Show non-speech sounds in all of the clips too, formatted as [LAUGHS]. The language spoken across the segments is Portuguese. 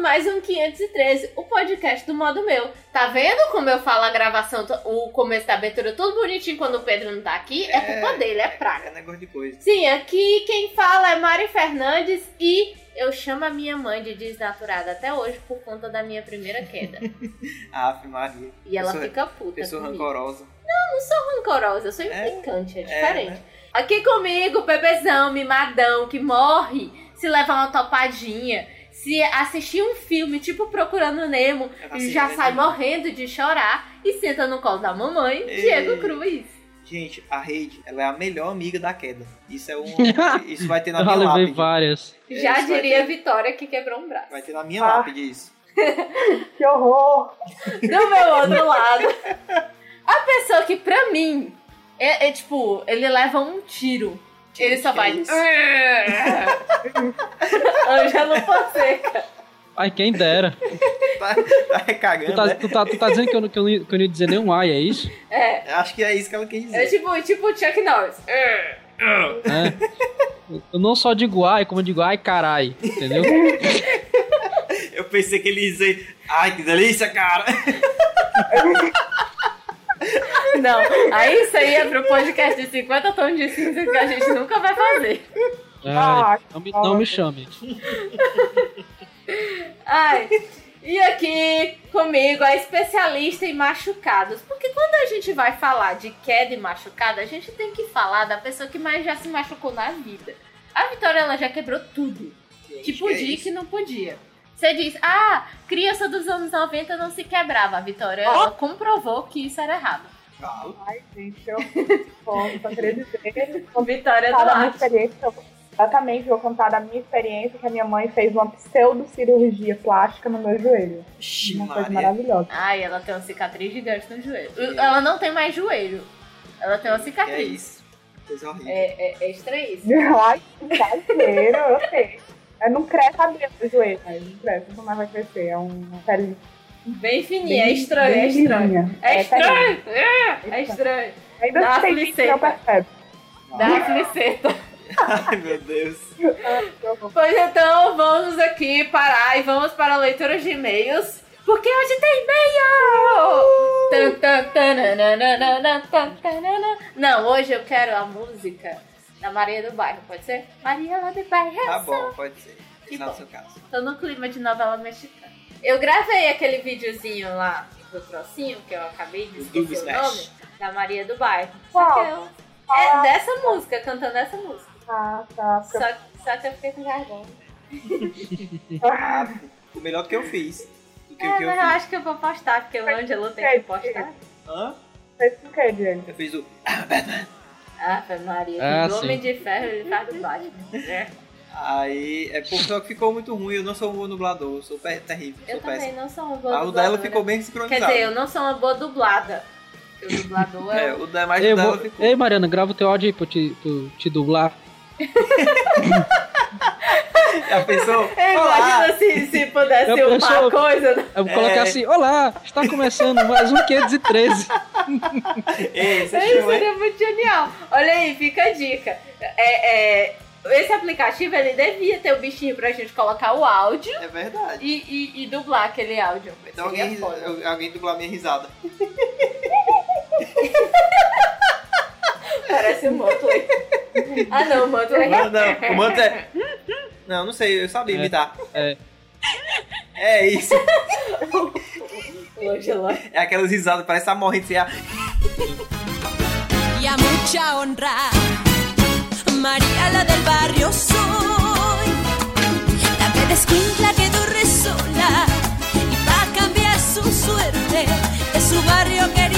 mais um 513, o podcast do modo meu. Tá vendo como eu falo a gravação, o começo da abertura tudo bonitinho quando o Pedro não tá aqui? É, é culpa dele, é praga. É negócio de coisa. Sim, aqui quem fala é Mari Fernandes e eu chamo a minha mãe de desnaturada até hoje por conta da minha primeira queda. [LAUGHS] Ave Maria. E ela pessoa, fica puta. Pessoa comigo. rancorosa. Não, não sou rancorosa, eu sou é, implicante, é, é diferente. Né? Aqui comigo, bebezão, mimadão, que morre se levar uma topadinha, se assistir um filme tipo Procurando Nemo e já sai morrendo de chorar e senta no colo da mamãe, Ei. Diego Cruz. Gente, a Rede, ela é a melhor amiga da queda. Isso é um. [LAUGHS] Isso vai ter na minha lápide. levei várias. Já diria ter... Vitória que quebrou um braço. Vai ter na minha ah. lápide isso. [LAUGHS] que horror! Do meu outro lado. A pessoa que, pra mim, é, é tipo, ele leva um tiro ele só vai. Ângelo Fonseca. [LAUGHS] Ai, quem dera. tá, tá recagando. Tu tá, né? tu tá, tu tá dizendo que eu, que, eu, que eu não ia dizer nenhum ai, é isso? É. Acho que é isso que ela quer dizer. É tipo, tipo Chuck Norris. É. Eu não só digo ai, como eu digo ai carai, entendeu? eu pensei que ele ia dizer ai, que delícia, cara. [LAUGHS] Não, aí isso aí é pro podcast de 50 tons de cinza que a gente nunca vai fazer. Ai, não, me, não me chame. Ai, e aqui comigo a especialista em machucados. Porque quando a gente vai falar de queda e machucado, a gente tem que falar da pessoa que mais já se machucou na vida. A Vitória ela já quebrou tudo. que podia e que não podia. Você diz, ah, criança dos anos 90 não se quebrava. A Vitória oh. ela comprovou que isso era errado. Ai, gente, eu posso acreditar. [LAUGHS] Vitória do minha experiência, Exatamente, vou contar da minha experiência que a minha mãe fez uma pseudo-cirurgia plástica no meu joelho. uma Maria. coisa maravilhosa. Ai, ela tem uma cicatriz gigante no joelho. Ela não tem mais joelho. Ela tem uma cicatriz. É isso. Coisa horrível. É, é, é estranhíssimo. [LAUGHS] Ai, brasileiro, eu sei. É, não cresce a dentro do joelho, mas não cresce, nunca mais vai crescer. É uma pele bem fininha, bem, é estranho, é estranho. É, é estranho, é, é estranho. Ainda Dá afliceta. Dá afliceta. Ai, meu Deus. pois então, vamos aqui parar e vamos para a leitura de e-mails. Porque hoje tem e-mail! Não, hoje eu quero a música da Maria do Bairro, pode ser? Maria do Bairro. Tá bom, pode ser. Que no seu caso. Tô no clima de novela mexicana. Eu gravei aquele videozinho lá do trocinho, que eu acabei de esquecer o nome, da Maria do Bairro. Qual? É dessa música, cantando essa música. Ah, tá. Só, só que eu fiquei com garganta. ah, melhor do que eu fiz. Do que é, que eu mas eu, acho que eu vou postar, porque o Angelo tem que postar. Hã? Fez com o que, Diego? Eu fiz o [COUGHS] Batman. Ah, Maria, ah, o Homem de Ferro ele faz do Batman. É. Aí é porque ficou muito ruim. Eu não sou um bom dublador, eu sou terrível. Eu sou também péssimo. não sou uma boa dubladora. O dela ficou bem sincronizado. Quer dizer, eu não sou uma boa dublada. O dublador é. é o da mais Ei, dela vou... ficou. Ei, Mariana, grava o teu áudio aí pra te, pra te dublar. [LAUGHS] Já pensou? [LAUGHS] Imagina se, se pudesse uma pensou, coisa. Né? Eu vou colocar é. assim: Olá, está começando mais um 513. [LAUGHS] Ei, isso é seria muito genial. Olha aí, fica a dica. É, é, esse aplicativo ele devia ter o bichinho pra gente colocar o áudio. É verdade. E, e, e dublar aquele áudio. Então alguém, alguém dublar minha risada. [LAUGHS] Parece o Motley. [LAUGHS] Ah não, o Motley. Não, não, o Motley é... [LAUGHS] Não, não sei, eu sabia é, imitar. É. É isso. É aquelas risadas, parece a morrente. E a mucha honra. María la del barrio soy, la que descuincla quedó resola y va a cambiar su suerte. De su barrio querido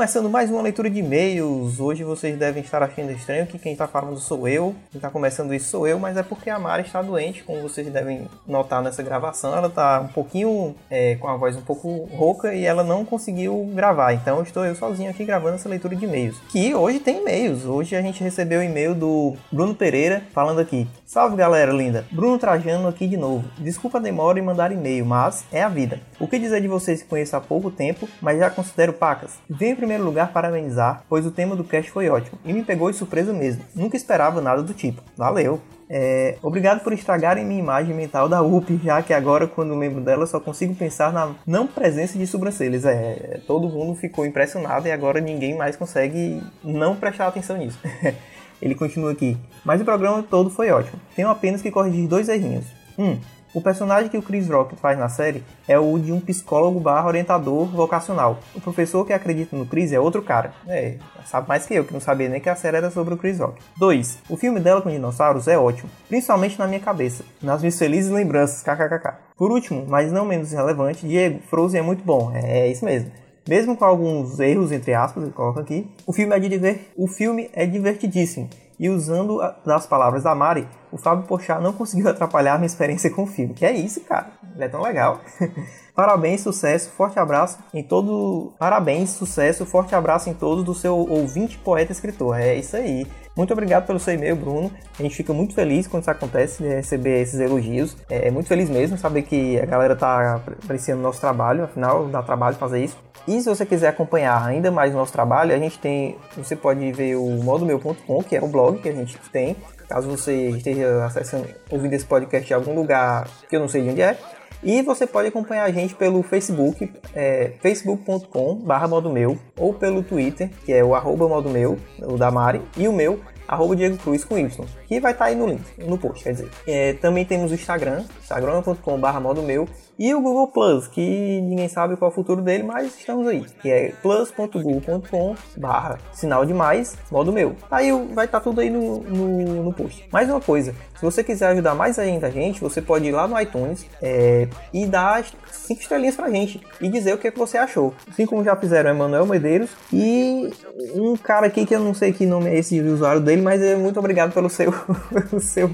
começando mais uma leitura de e-mails. Hoje vocês devem estar achando estranho que quem está falando sou eu. Quem está começando isso sou eu, mas é porque a Mari está doente, como vocês devem notar nessa gravação. Ela está um pouquinho é, com a voz um pouco rouca e ela não conseguiu gravar. Então estou eu sozinho aqui gravando essa leitura de e-mails. Que hoje tem e-mails. Hoje a gente recebeu o e-mail do Bruno Pereira falando aqui. Salve galera linda, Bruno Trajano aqui de novo. Desculpa a demora em mandar e-mail, mas é a vida. O que dizer de vocês que conheço há pouco tempo, mas já considero pacas? Venho primeiro lugar, parabenizar, pois o tema do cast foi ótimo e me pegou de surpresa mesmo. Nunca esperava nada do tipo. Valeu! É, obrigado por estragarem minha imagem mental da UP, já que agora, quando lembro dela, só consigo pensar na não presença de sobrancelhas. É, todo mundo ficou impressionado e agora ninguém mais consegue não prestar atenção nisso. [LAUGHS] Ele continua aqui. Mas o programa todo foi ótimo. Tenho apenas que corrigir dois errinhos. Um, o personagem que o Chris Rock faz na série é o de um psicólogo barra orientador vocacional. O professor que acredita no Chris é outro cara. É, sabe mais que eu, que não sabia nem que a série era sobre o Chris Rock. 2. O filme dela com dinossauros é ótimo, principalmente na minha cabeça, nas minhas felizes lembranças, kkkk. Por último, mas não menos relevante, Diego, Frozen é muito bom, é, é isso mesmo. Mesmo com alguns erros, entre aspas, eu coloco aqui, o filme é, de diver... o filme é divertidíssimo. E usando as palavras da Mari, o Fábio Pochá não conseguiu [LAUGHS] atrapalhar minha experiência com o filme. Que é isso, cara. Ele é tão legal. [LAUGHS] Parabéns, sucesso, forte abraço em todo. Parabéns, sucesso, forte abraço em todos do seu ouvinte, poeta, escritor. É isso aí. Muito obrigado pelo seu e-mail, Bruno. A gente fica muito feliz quando isso acontece, de receber esses elogios. É muito feliz mesmo saber que a galera tá apreciando o nosso trabalho, afinal, dá trabalho fazer isso. E se você quiser acompanhar ainda mais o nosso trabalho, a gente tem. Você pode ver o modomeu.com, que é o blog que a gente tem. Caso você esteja acessando, ouvindo esse podcast em algum lugar que eu não sei de onde é. E você pode acompanhar a gente pelo Facebook, é, facebook.com barra meu, ou pelo Twitter, que é o arroba meu, o da Mari, e o meu, arroba Diego Cruz com Y, que vai estar tá aí no link, no post, quer dizer. É, também temos o Instagram, instagram.com barra meu, e o Google Plus, que ninguém sabe qual é o futuro dele, mas estamos aí. Que é plus.google.com barra sinal de mais, modo meu. Aí vai estar tá tudo aí no, no, no, post. Mais uma coisa, se você quiser ajudar mais ainda a gente, você pode ir lá no iTunes é, e dar cinco estrelinhas pra gente e dizer o que, é que você achou. Assim como já fizeram Emanuel Medeiros e um cara aqui que eu não sei que nome é esse usuário dele, mas é muito obrigado pelo seu, [LAUGHS] pelo seu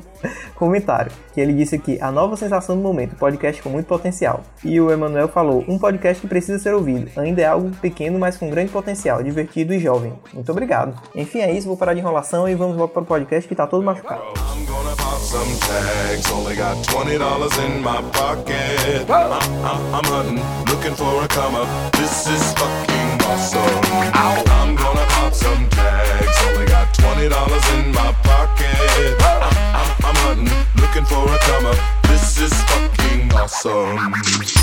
comentário. Que ele disse aqui, a nova sensação do momento, podcast com muito potencial potencial. E o Emanuel falou: um podcast que precisa ser ouvido. Ainda é algo pequeno, mas com grande potencial, divertido e jovem. Muito obrigado. Enfim, é isso. Vou parar de enrolação e vamos logo para o podcast que tá todo machucado. some tags. Only got twenty dollars in my pocket. I, am hunting, looking for a come up. This is fucking awesome. I'm hunting, looking for a come up. This is fucking awesome.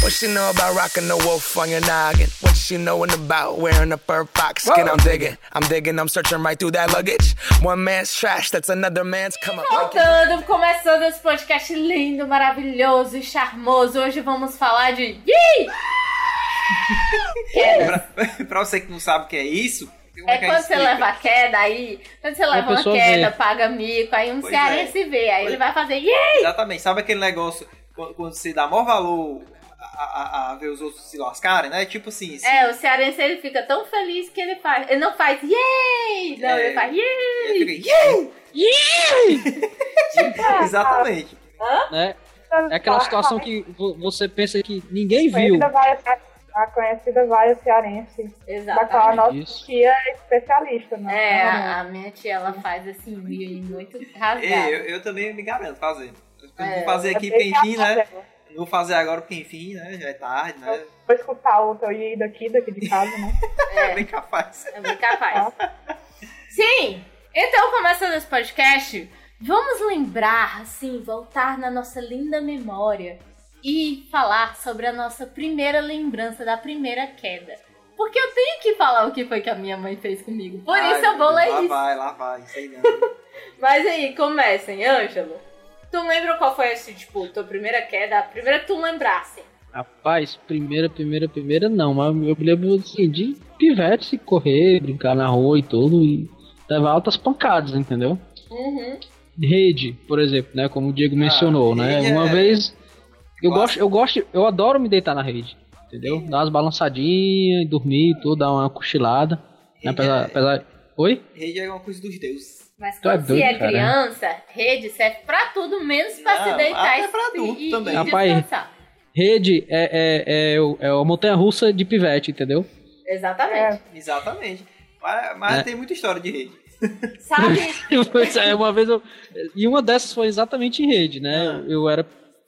What she know about rocking the wolf on your noggin? What she knowin' about wearing a fur fox skin? Whoa. I'm digging, I'm digging, I'm searching right through that luggage. One man's trash, that's another man's come up. Voltando, começando esse podcast lindo, maravilhoso e charmoso. Hoje vamos falar de. [LAUGHS] pra, [LAUGHS] pra você que não sabe o que é isso, é quando você leva a queda aí, quando você leva uma queda, vê. paga mico, aí um pois cearense é. vê, aí pois ele vai fazer Yay! Exatamente, sabe aquele negócio quando, quando você dá maior valor a, a, a, ver os outros se lascarem, né? Tipo assim. Se... É, o cearense ele fica tão feliz que ele faz. Ele não faz yay! Não, é, ele faz yay! Ele fica yay! Yay! [LAUGHS] Exatamente. Hã? Né? É aquela situação que você pensa que ninguém viu a conhecida vaia cearense. Exatamente. Da qual a nossa Isso. tia é especialista, né? É, a, a, minha tia ela faz assim, muito rasgado. É, eu, eu também me garanto fazer. É, vou fazer aqui porque enfim, né? Vou fazer agora porque enfim, né? Já é tarde, né? Vou escutar o teu e daqui, daqui de casa, né? É, bem capaz. É bem capaz. Sim! Então, começando esse podcast, vamos lembrar, assim, voltar na nossa linda memória e falar sobre a nossa primeira lembrança da primeira queda. Porque eu tenho que falar o que foi que a minha mãe fez comigo. Por Ai, isso eu vou ler isso. Lá vai, lá vai, isso aí [LAUGHS] Mas aí, comecem, Ângelo. Tu lembra qual foi esse, tipo, tua primeira queda? A primeira que tu lembrasse? Rapaz, primeira, primeira, primeira não, mas eu me lembro assim, de pivete, correr, brincar na rua e tudo, e levar altas pancadas, entendeu? Uhum. Rede, por exemplo, né? Como o Diego ah, mencionou, né? Uma é... vez eu gosto, eu gosto, eu adoro me deitar na rede. Entendeu? Dar umas balançadinhas, dormir, tudo, dar uma cochilada. Né? Apesar, é... apesar... Oi? Rede é uma coisa dos deuses. Mas quando é doido, você é cara. criança, rede serve pra tudo, menos pra Não, se deitar e, pra adulto e, também. e Rapaz, Rede é, é, é, é a montanha russa de pivete, entendeu? Exatamente. É. Exatamente. Mas, mas é. tem muita história de rede. Sabe? [LAUGHS] é, uma vez eu. E uma dessas foi exatamente em rede, né? Ah. Eu era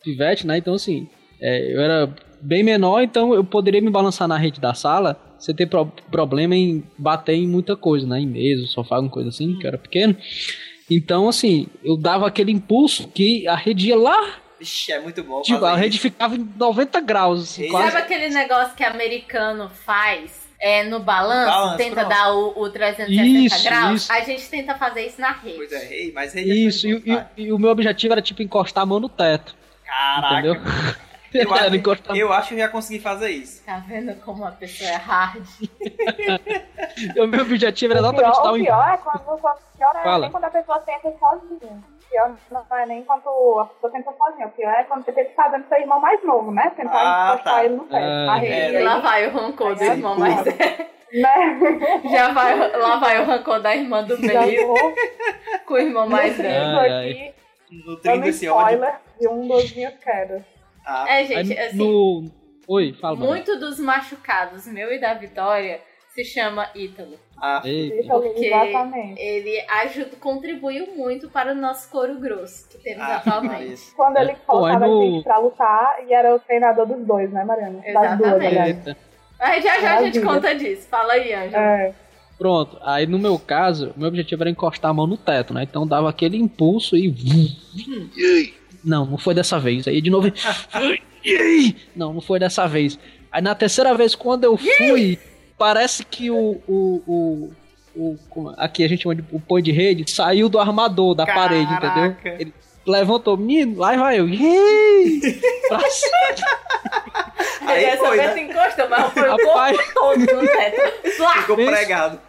pivete, né? Então, assim, é, eu era bem menor, então eu poderia me balançar na rede da sala sem ter pro problema em bater em muita coisa, né? Em mesa, sofá, alguma coisa assim, que eu era pequeno. Então, assim, eu dava aquele impulso que a rede ia lá Vixe, é muito bom. Tipo, a rede ficava em 90 graus. Assim, quase. Sabe aquele negócio que americano faz? É, no balanço, balanço tenta pronto. dar o, o 360 isso, graus. Isso. A gente tenta fazer isso na rede. Pois é, mas rede é Isso, e, e, e, o meu objetivo era tipo encostar a mão no teto. Caraca. Entendeu? Eu acho, eu acho que já consegui fazer isso. Tá vendo como a pessoa é hard? [LAUGHS] o meu objetivo era exatamente estar o pior é quando, o pior é nem quando a pessoa senta sozinha. O pior não é nem quando a pessoa senta sozinha. O pior é quando você tem que fazer seu irmão mais novo, né? Tentar ah, encostar tá. ele no pé. Ah, é, e lá vai o rancor do irmão mais velho. Né? Já vai, lá vai o rancor da irmã do meio com o irmão mais velho. Nutrindo esse spoiler de um dos minhas quedas. Ah. É, gente, assim. No... Oi, fala. Muito dos machucados, meu e da Vitória, se chama Ítalo. Ah, porque exatamente. ele ajuda, contribuiu muito para o nosso couro grosso que temos ah, atualmente. Quando ele colocava no... a gente pra lutar e era o treinador dos dois, né, Mariana? Exatamente. Duas, Aí já já a gente conta disso. Fala aí, Ângelo. É. Pronto, aí no meu caso, meu objetivo era encostar a mão no teto, né? Então dava aquele impulso e. Não, não foi dessa vez. Aí de novo. [LAUGHS] não, não foi dessa vez. Aí na terceira vez, quando eu fui, parece que o. o, o, o aqui a gente chama de o põe de rede, saiu do armador da Caraca. parede, entendeu? Ele levantou, menino, lá vai eu. pra Aí Dessa foi, vez né? encostou, mas foi o corpo todo no teto. Ficou pregado.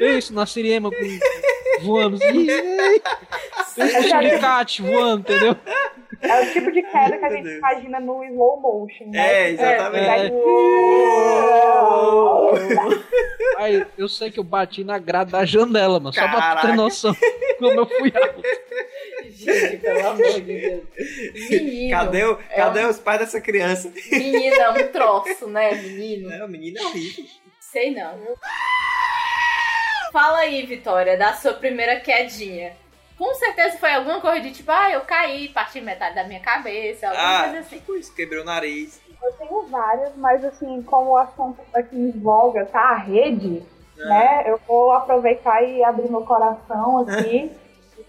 Isso, na Siriema voando. Esse alicate voando, entendeu? É o tipo de queda que a gente imagina no slow motion, né? É, exatamente. É. Aí, eu sei que eu bati na grade da janela, mano. Só pra ter noção como eu fui alto. Gente, pelo amor de Deus. Menino. Cadê, o, é cadê um... os pais dessa criança? Menino é um troço, né, menino? Não, o menino é horrível. Sei não. Fala aí, Vitória, da sua primeira quedinha. Com certeza foi alguma coisa de tipo, ah, eu caí, parti metade da minha cabeça, alguma ah, coisa assim. Tipo isso, quebrei o nariz. Eu tenho várias, mas assim, como o assunto aqui em voga tá a rede, ah. né? Eu vou aproveitar e abrir meu coração aqui. [LAUGHS]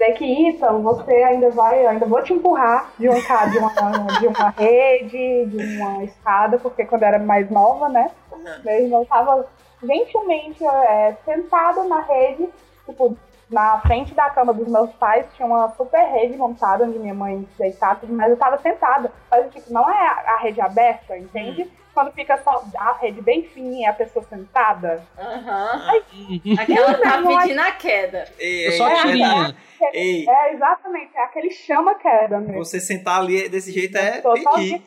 dizer que então você ainda vai, ainda vou te empurrar de um de uma, de uma rede, de uma escada, porque quando eu era mais nova, né? Meu irmão tava gentilmente é, sentado na rede, tipo, na frente da cama dos meus pais, tinha uma super rede montada onde minha mãe deitava, mas eu tava sentada. Mas, tipo, não é a, rede aberta, entende? Hum. Quando fica só a rede bem fininha e a pessoa sentada. Aham. Uhum. Aquela tá pedindo a queda. Ei, ei, só é, tirinha. É, é, exatamente, é aquele chama-queda mesmo. Você sentar ali desse jeito é pedir.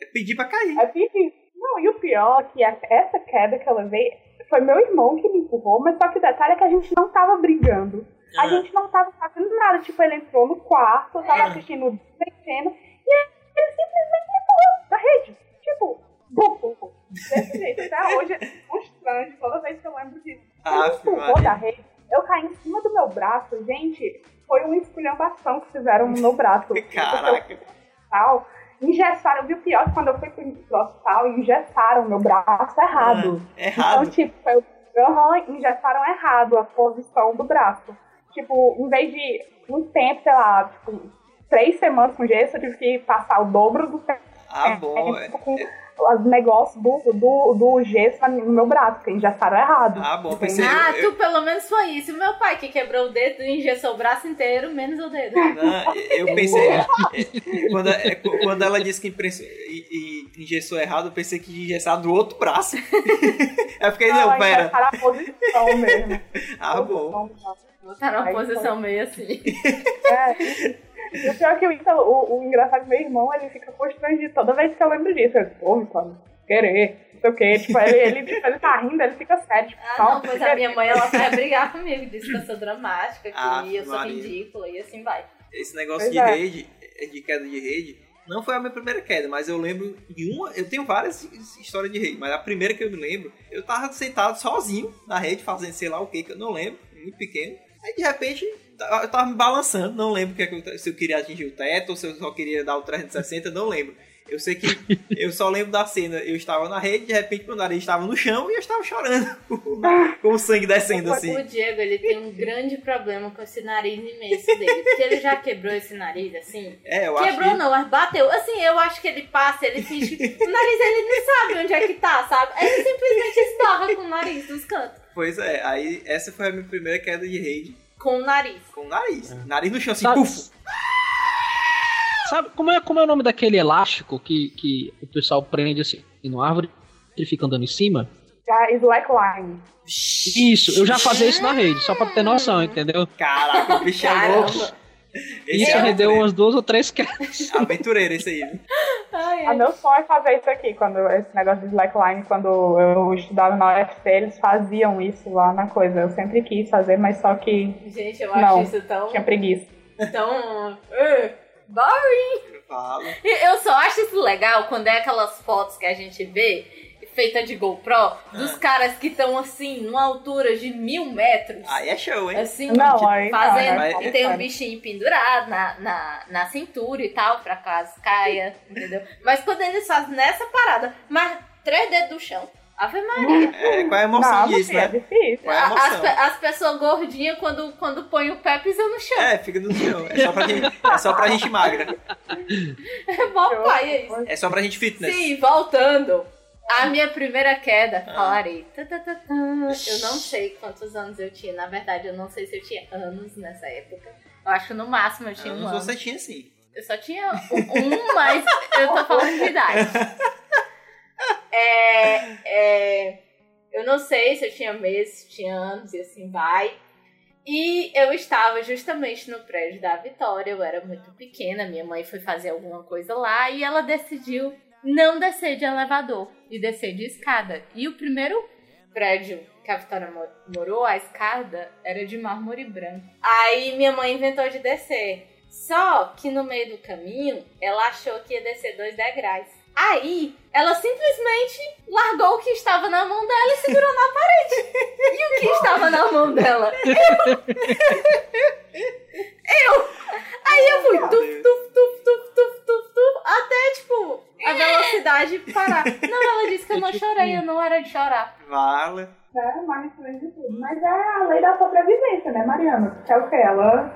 É pedir pra cair. É pedir. Não, e o pior é que essa queda que eu levei foi meu irmão que me empurrou, mas só que o detalhe é que a gente não tava brigando. A ah. gente não tava fazendo nada. Tipo, ele entrou no quarto, tava ah. assistindo descendo, e ele simplesmente empurrou da rede. Tipo, bufo. Desse jeito. Até hoje é constante toda vez que eu lembro disso. Ah, ele empurrou da rede. Eu caí em cima do meu braço, gente. Foi uma esculhambação que fizeram no meu braço. [LAUGHS] Caraca. Tal engessaram, eu vi o pior quando eu fui pro hospital, engessaram meu braço errado. É, errado? Então, tipo, eu, uhum, engessaram errado a posição do braço. Tipo, em vez de um tempo, sei lá, tipo, três semanas com gesso, eu tive que passar o dobro do tempo. Ah, bom. É, com, os negócios do, do, do gesso no meu braço, porque engessaram errado. Ah, bom, pensei. Ah, eu, tu pelo menos foi isso. Meu pai que quebrou o dedo e engessou o braço inteiro, menos o dedo. [LAUGHS] Não, eu pensei. [LAUGHS] É, quando, é, quando ela disse que impressou, e, e engessou errado, eu pensei que ia engessar do outro braço. [LAUGHS] é porque não, não pera. a posição mesmo. ah, bom. Botar numa posição meio assim. [LAUGHS] É. E o pior é que o, Ítalo, o, o engraçado é meu irmão, ele fica constrangido toda vez que eu lembro disso. Eu, pô, Ítalo, querer, não sei o quê. Tipo, ele, ele, tipo, ele tá rindo, ele fica sério. Tipo, ah, não, pois a minha mãe, ela vai brigar comigo, disse que eu sou dramática, que ah, eu sou Maria. ridícula, e assim vai. Esse negócio pois de é. rede, de queda de rede, não foi a minha primeira queda, mas eu lembro de uma. Eu tenho várias histórias de rede, mas a primeira que eu me lembro, eu tava sentado sozinho na rede, fazendo sei lá o que, que eu não lembro, muito pequeno. Aí de repente eu tava me balançando, não lembro é se eu queria atingir o teto ou se eu só queria dar o 360, não lembro. Eu sei que eu só lembro da cena. Eu estava na rede, de repente meu nariz estava no chão e eu estava chorando. [LAUGHS] com o sangue descendo assim. O Diego, ele tem um grande problema com esse nariz imenso dele. Porque ele já quebrou esse nariz, assim. É, eu Quebrou acho não, mas bateu. Assim, eu acho que ele passa, ele finge que... O nariz, ele não sabe onde é que tá, sabe? Ele simplesmente esbarra com o nariz nos cantos. que... Pois é, aí essa foi a minha primeira queda de rede Com o nariz. com o nariz. Nariz no chão, assim, Sabe- puf. Sabe como é, como é o nome daquele elástico que, que o pessoal prende assim numa árvore e fica andando em cima? Já slackline. Isso, eu já fazia isso na rede, só pra ter noção, entendeu? Caraca, o bicho é louco. Esse Isso é rendeu aventureiro. umas duas ou três quedas. [LAUGHS] Aventureiro esse aí, viu? Ai, A ai. meu sonho é fazer isso aqui, quando esse negócio de slackline, quando eu estudava na UFC, eles faziam isso lá na coisa. Eu sempre quis fazer, mas só que Gente, eu acho Não. isso tão... tinha preguiça. tão... uh, boring. E Eu só acho isso legal quando é aquelas fotos que a gente vê feita de GoPro dos caras que estão assim, numa altura de mil metros. Aí é show, hein? Assim, Não, aí não, fazendo. né? e tem um bichinho pendurado na, na, na cintura e tal, pra caso caia, entendeu? Mas quando eles fazem nessa parada, mas três dedos do chão. Ave Maria. É, qual é a emoção Não, disso, filho, é né? difícil. Qual é a A- As, as pessoas gordinhas, quando, quando põem o pé, pisam no chão. É, fica no chão. É só pra gente, é só pra gente magra. [LAUGHS] É mó pai, é isso. É só pra gente fitness. Sim, voltando. A minha primeira queda, falarei. Tá, tá. Eu não sei quantos anos eu tinha. Na verdade, eu não sei se eu tinha anos nessa época. Eu acho que no máximo eu tinha um Anos ano. você tinha sim. Eu só tinha um, um, mas eu tô falando de idade. [LAUGHS] É, é, eu não sei se eu tinha meses, se tinha anos e assim vai. E eu estava justamente no prédio da Vitória, eu era muito pequena, minha mãe foi fazer alguma coisa lá e ela decidiu não descer de elevador e descer de escada. E o primeiro prédio que a Vitória mo- morou, a escada era de mármore branco. Aí minha mãe inventou de descer. Só que no meio do caminho, ela achou que ia descer dois degraus. Aí, ela simplesmente largou o que estava na mão dela e segurou na parede. E o que estava na mão dela? Eu! Eu! Aí eu fui tuf, tuf, tuf, tuf, tuf, tuf, tuf, até, tipo, a velocidade parar. Não, ela disse que eu não [LAUGHS] chorei, eu não era de chorar. Vale. É, mais além de tudo. Mas é a lei da sobrevivência, né, Mariana? Que é o que? Ela,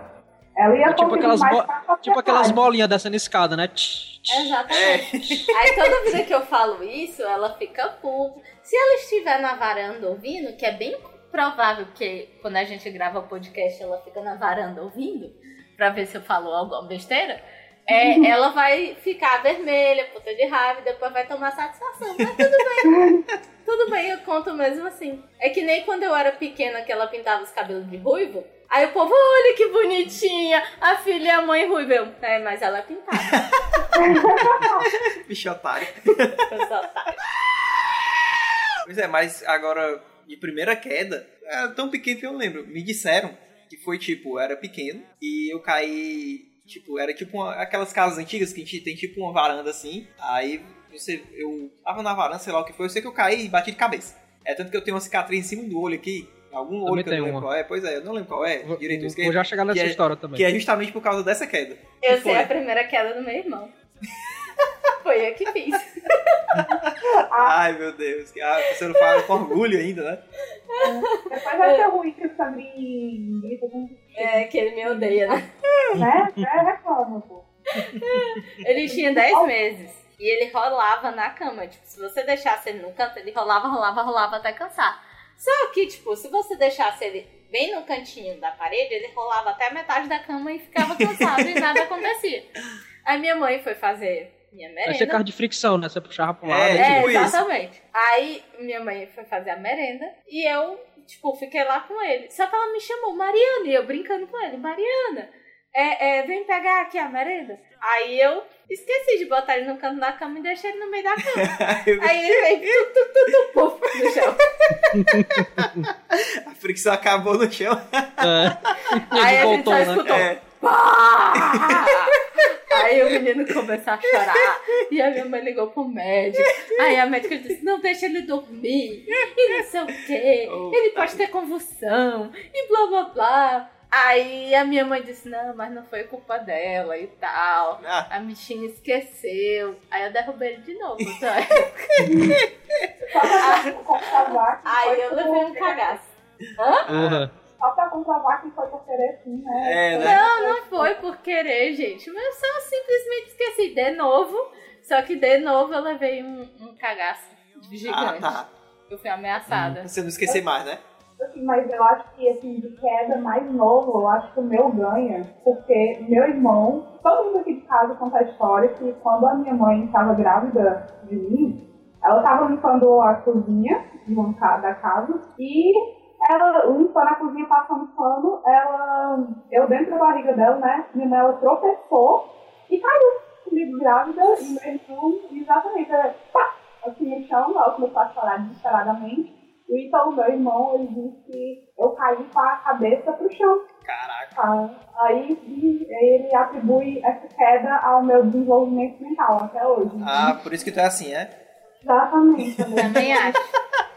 ela ia É tipo conseguir aquelas mais bo-. Tipo aquelas bolinhas descendo escada, né? Tch, Exatamente. Aí toda vida que eu falo isso, ela fica puta. Se ela estiver na varanda ouvindo, que é bem provável que quando a gente grava o podcast ela fica na varanda ouvindo, pra ver se eu falo alguma besteira, é, [LAUGHS] ela vai ficar vermelha, puta de raiva, e depois vai tomar satisfação. Mas tudo bem. [LAUGHS] tudo bem, eu conto mesmo assim. É que nem quando eu era pequena que ela pintava os cabelos de ruivo. Aí o povo, olha que bonitinha, a filha e a mãe ruiva. Eu, é, mas ela é pintada. [LAUGHS] Bicho otário. [LAUGHS] Tá. Pois é, mas agora, de primeira queda, era tão pequeno que eu lembro. Me disseram que foi tipo, era pequeno e eu caí. Tipo, era tipo uma- aquelas casas antigas que a gente tem tipo uma varanda assim. Aí você, eu tava na varanda, sei lá o que foi, eu sei que eu caí e bati de cabeça. É tanto que eu tenho uma cicatriz em cima do olho aqui. Algum Também olho que eu não lembro uma. qual é. Pois é, eu não lembro qual é. Vou, direito ou vou esquerdo. já chegar nessa é- história também. Que é justamente por causa dessa queda. Eu Que sei foi? a primeira queda do meu irmão. [LAUGHS] Foi eu que fiz. Ai, meu Deus. Ah, você não fala com orgulho ainda, né? Depois vai ser ruim que o com É, que ele me odeia, né? né? É, reclama, pô. Ele tinha 10 meses. E ele rolava na cama. Tipo, se você deixasse ele no canto, ele rolava, rolava, rolava até cansar. Só que, tipo, se você deixasse ele bem no cantinho da parede, ele rolava até a metade da cama e ficava cansado e nada acontecia. Aí minha mãe foi fazer minha Vai ser merenda. carro de fricção, né? Você puxava pro É, lado. aí É, tipo isso. exatamente. Aí minha mãe foi fazer a merenda e eu, tipo, fiquei lá com ele. Só que ela me chamou, Mariana, e eu brincando com ele, Mariana, é, é, vem pegar aqui a merenda. Aí eu esqueci de botar ele no canto da cama e deixei ele no meio da cama. [LAUGHS] Aí ele veio tu, tu, tu, tu, puf, no chão. [LAUGHS] A fricção acabou no chão. É. Aí Ele a gente voltou, só né? escutou. É. Pá! Aí o menino começou a chorar. E a minha mãe ligou pro médico. Aí a médica disse: Não, deixa ele dormir. E não sei o quê. Oh, Ele pode ter convulsão. E blá blá blá. Aí a minha mãe disse, não, mas não foi culpa dela e tal. Ah. A bichinha esqueceu. Aí eu derrubei ele de novo. [LAUGHS] Então, aí foi eu levei um cagaço. Hã? Porra. Só pra comprovar que foi por querer sim, né? É, né? Não, não foi por querer, gente. Mas eu só simplesmente esqueci. De novo. Só que de novo eu levei um, um cagaço Ah, gigante. tá. Eu fui ameaçada. Você não esquecer mais, né? Assim, mas eu acho que, assim, de queda mais novo, eu acho que o meu ganha, porque meu irmão, todo mundo aqui de casa conta a história que quando a minha mãe estava grávida de mim, ela estava limpando a cozinha da casa e ela limpando a cozinha, passando pano, ela, eu dentro da barriga dela, né, minha mãe, ela tropeçou e caiu comigo grávida e meu irmão, exatamente, ela, pá, assim no chão, ela começou a chorar desesperadamente. E então, meu irmão, ele disse que eu caí com a cabeça pro chão. Caraca. tá? Aí ele atribui essa queda ao meu desenvolvimento mental até hoje. Ah, por isso que tu é assim, é? Exatamente. Também acho.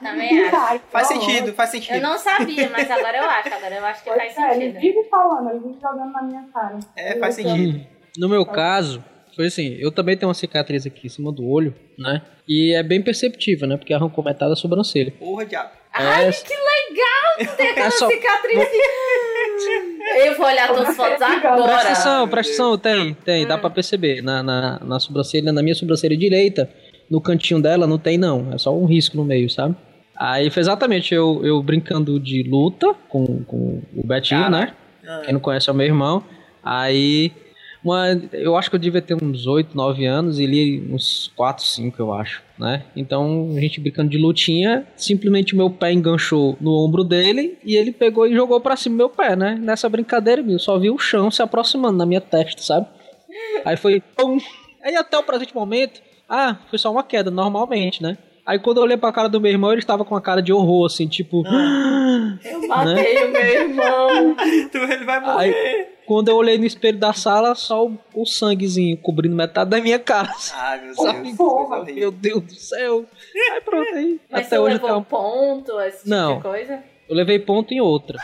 Também acho. Ai, Faz sentido, faz sentido. Eu não sabia, mas agora eu acho. Agora eu acho que Pois faz é, ele sentido. vive falando, ele vive jogando na minha cara. É, faz Eu- sentido. No meu caso, foi assim, eu também tenho uma cicatriz aqui em cima do olho, né? E é bem perceptível, né? Porque arrancou metade da sobrancelha. Porra, diabo. Ai, É- que legal! Tem [LAUGHS] aquela É só- cicatriz. [LAUGHS] Eu vou olhar tuas fotos Presta agora. atenção, meu presta atenção, tem, tem, dá pra perceber. Na, na, na sobrancelha, na minha sobrancelha direita, no cantinho dela não tem não, é só um risco no meio, sabe? Aí foi exatamente eu, eu brincando de luta com, com o Betinho, né? Ah, Quem não conhece é o meu irmão. Aí, uma, eu acho que eu devia ter uns 8, 9 anos e ele uns 4, 5, eu acho, né? Então, a gente brincando de lutinha, simplesmente meu pé enganchou no ombro dele e ele pegou e jogou pra cima meu pé, né? Nessa brincadeira, eu só vi o chão se aproximando na minha testa, sabe? Aí foi pum. Aí até o presente momento, ah, foi só uma queda, normalmente, né? Aí quando eu olhei pra cara do meu irmão, ele estava com uma cara de horror, assim, tipo... Eu matei o meu irmão. [LAUGHS] tu, ele vai morrer. Quando eu olhei no espelho da sala, só o, o sanguezinho cobrindo metade da minha cara. Ai, meu? Deus. Porra. Meu Deus do céu. Aí pronto, aí. Mas Até você hoje eu, levou tenho- um ponto, esse tipo Não. de coisa? eu levei ponto em outra.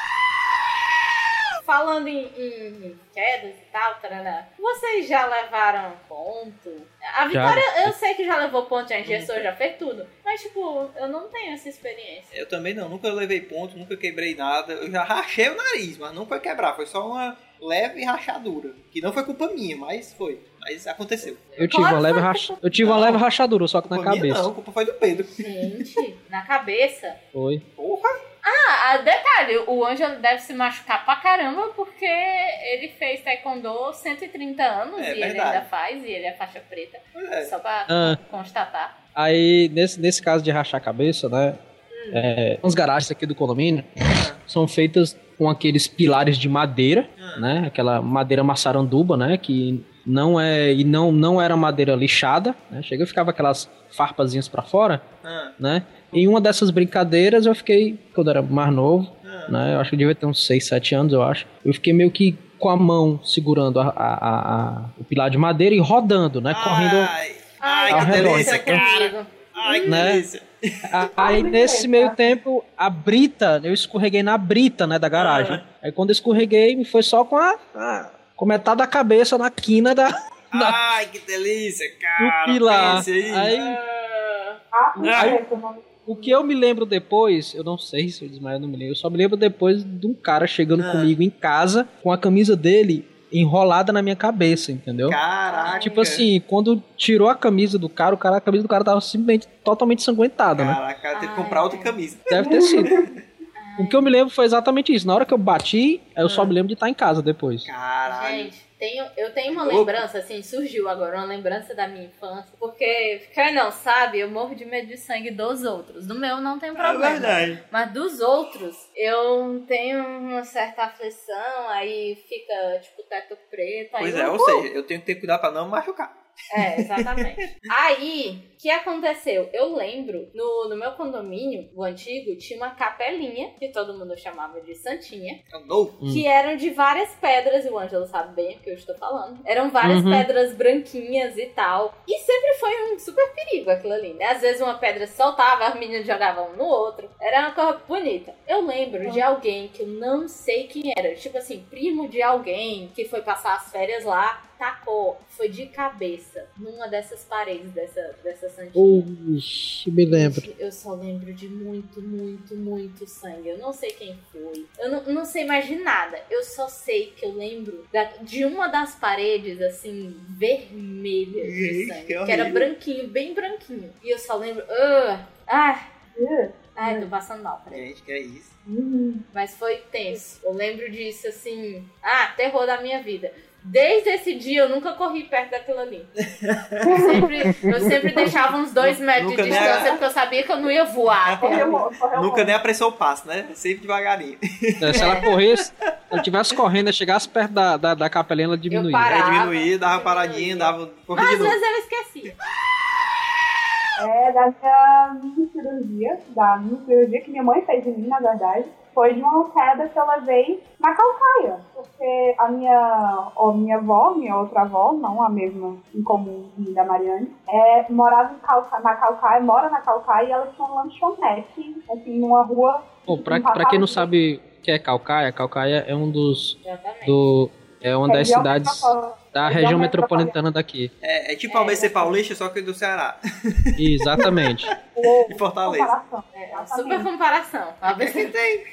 Falando em, em quedas e tal, tarará, vocês já levaram ponto? A Já. Vitória, eu sei que já levou ponto, já engessou, já fez tudo. Mas, tipo, eu não tenho essa experiência. Eu também não, nunca levei ponto, nunca quebrei nada. Eu já rachei o nariz, mas não foi quebrar, foi só uma leve rachadura. Que não foi culpa minha, mas foi. Mas aconteceu. Eu tive Claro uma leve racha... Eu tive uma leve rachadura, só que na cabeça. não, a culpa foi do Pedro. Gente, na cabeça. Foi. Porra! Ah, ah, detalhe, o Ângelo deve se machucar pra caramba porque ele fez taekwondo 130 anos É e ele verdade. ainda faz, e ele é faixa preta. É. Só pra Ah. constatar. Aí, nesse, nesse caso de rachar a cabeça, né? É, as garagens aqui do condomínio são feitas com aqueles pilares de madeira, Ah. né? Aquela madeira maçaranduba, né? Que não é e não não era madeira lixada, né? Chega e ficava aquelas farpazinhas pra fora, Ah, né? Em uma dessas brincadeiras eu fiquei quando eu era mais novo, ah. né? Eu acho que eu devia ter uns 6, 7 anos, eu acho. Eu fiquei meio que com a mão segurando a, a- a- a- o pilar de madeira e rodando, né? Correndo. Ai, ai, ao que redor. delícia, cara. Ai, que Né? delícia. Aí nesse meio tempo, a brita, eu escorreguei na brita, né, da garagem. Aí quando eu escorreguei, me foi só com a, a- com metade da cabeça na quina da Ai, que delícia, do cara. pilar. Pense aí. Aí Ah, Ah, mano. O que eu me lembro depois, eu não sei se eu desmaio, não me lembro. Eu só me lembro depois de um cara chegando Ah. comigo em casa com a camisa dele enrolada na minha cabeça, entendeu? Caraca. Tipo assim, quando tirou a camisa do cara, o cara, a camisa do cara tava simplesmente totalmente sanguentada, né? Caraca, cara, tem que comprar outra camisa. Deve ter sido. [LAUGHS] O que eu me lembro foi exatamente isso. Na hora que eu bati, eu só Ah. me lembro de estar em casa depois. Caralho. Gente, tenho, eu tenho uma Louco. lembrança, assim, surgiu agora, uma lembrança da minha infância. Porque, quem não sabe, eu morro de medo de sangue dos outros. Do meu não tem É problema. verdade. Mas dos outros, eu tenho uma certa aflição, aí fica, tipo, teto preto. Pois eu- é, ou seja, eu tenho que ter cuidado pra não machucar. É, exatamente. Aí, o que aconteceu? Eu lembro, no, no meu condomínio, o antigo, tinha uma capelinha, que todo mundo chamava de Santinha, novo. Hum. que eram de várias pedras, e o Ângelo sabe bem, porque que eu estou falando. Eram várias Uhum. pedras branquinhas e tal. E sempre foi um super perigo aquilo ali, né? Às vezes uma pedra se soltava, as meninas jogavam um no outro. Era uma coisa bonita. Eu lembro de alguém que eu não sei quem era. Tipo assim, primo de alguém que foi passar as férias lá, tacou. Foi de cabeça numa dessas paredes dessa, dessa santinha. Oxi, me lembro. Eu só lembro de muito, muito, muito sangue. Eu não sei quem foi. Eu não, não sei mais de nada. Eu só sei que eu lembro da- de uma das paredes, assim, vermelha de sangue. que Que, era branquinho, bem branquinho. E eu só lembro. "Ugh, ah, Ih, ai, tô passando mal, peraí. Gente, que é isso? hum. Mas foi tenso. Eu lembro disso, assim. Ah, terror da minha vida. Desde esse dia eu nunca corri perto daquilo ali. Eu sempre, eu sempre deixava uns dois metros Nunca de distância porque eu sabia que eu não ia voar. até Correu, correu Nunca nem apressou o passo, né? Sempre devagarinho. É, Se ela corresse, se ela tivesse correndo, chegasse perto da, da, da capelinha, ela diminuía. parava. Aí Parava, diminuía, dava uma paradinha, diminuía. dava Mas às vezes eu esqueci. É da minha cirurgia, da minha cirurgia que minha mãe fez em mim, na verdade. Foi de uma queda que eu levei na calcaia. Porque a minha, ou minha avó, minha outra avó, não a mesma em comum da Mariane, é, morava em calca, na calcaia, mora na calcaia e ela tinha um lanchonete, assim, numa rua. Pô, pra, pra quem não sabe o que é Calcaia, Calcaia é um dos. Do, é uma das cidades. Da região região metropolitana daqui. É, é tipo É, a ABC Paulista, só que do Ceará. [LAUGHS] Exatamente. E Fortaleza. comparação. É, super comparação. A Aqui tem.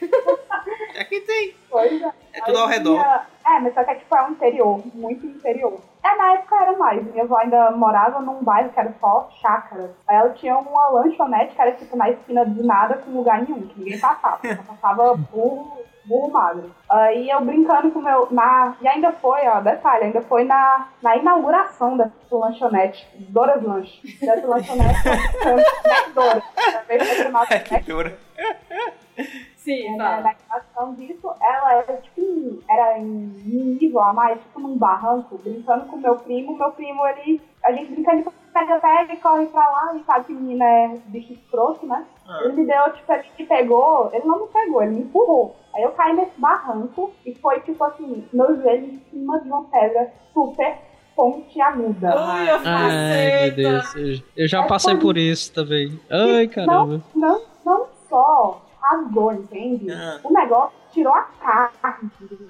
Aqui tem. Pois é. É tudo ao redor. É, mas só que é tipo, é um interior, muito interior. É, na época era mais. Minha avó ainda morava num bairro que era só chácaras. Aí ela tinha uma lanchonete que era tipo na esquina de nada com lugar nenhum, que ninguém passava. Só passava burro, burro magro. Aí eu brincando com o meu. Na, e ainda foi, ó, detalhe, ainda foi na, na inauguração dessa lanchonete, [LAUGHS] Doras [LAUGHS] Lanche. Dessa lanchonete, Dora. Veio É. Sim, na, fala. na animação disso, ela era tipo em- era em um nível a mais, tipo num barranco, brincando com meu primo. Meu primo, ele. A gente brincando de pega, pega e corre pra lá, e sabe que menina é bicho escroto, né? Ah. Ele me deu, tipo, ele me pegou, ele não me pegou, ele me empurrou. Aí eu caí nesse barranco e foi tipo assim, meu joelho em cima de uma pedra super pontiaguda. Ui, eu Ai, meu Deus. Eu, eu já passei por isso também. Ai, caramba. Não, não só rasgou, entende? Ah. O negócio tirou a carne. Deus.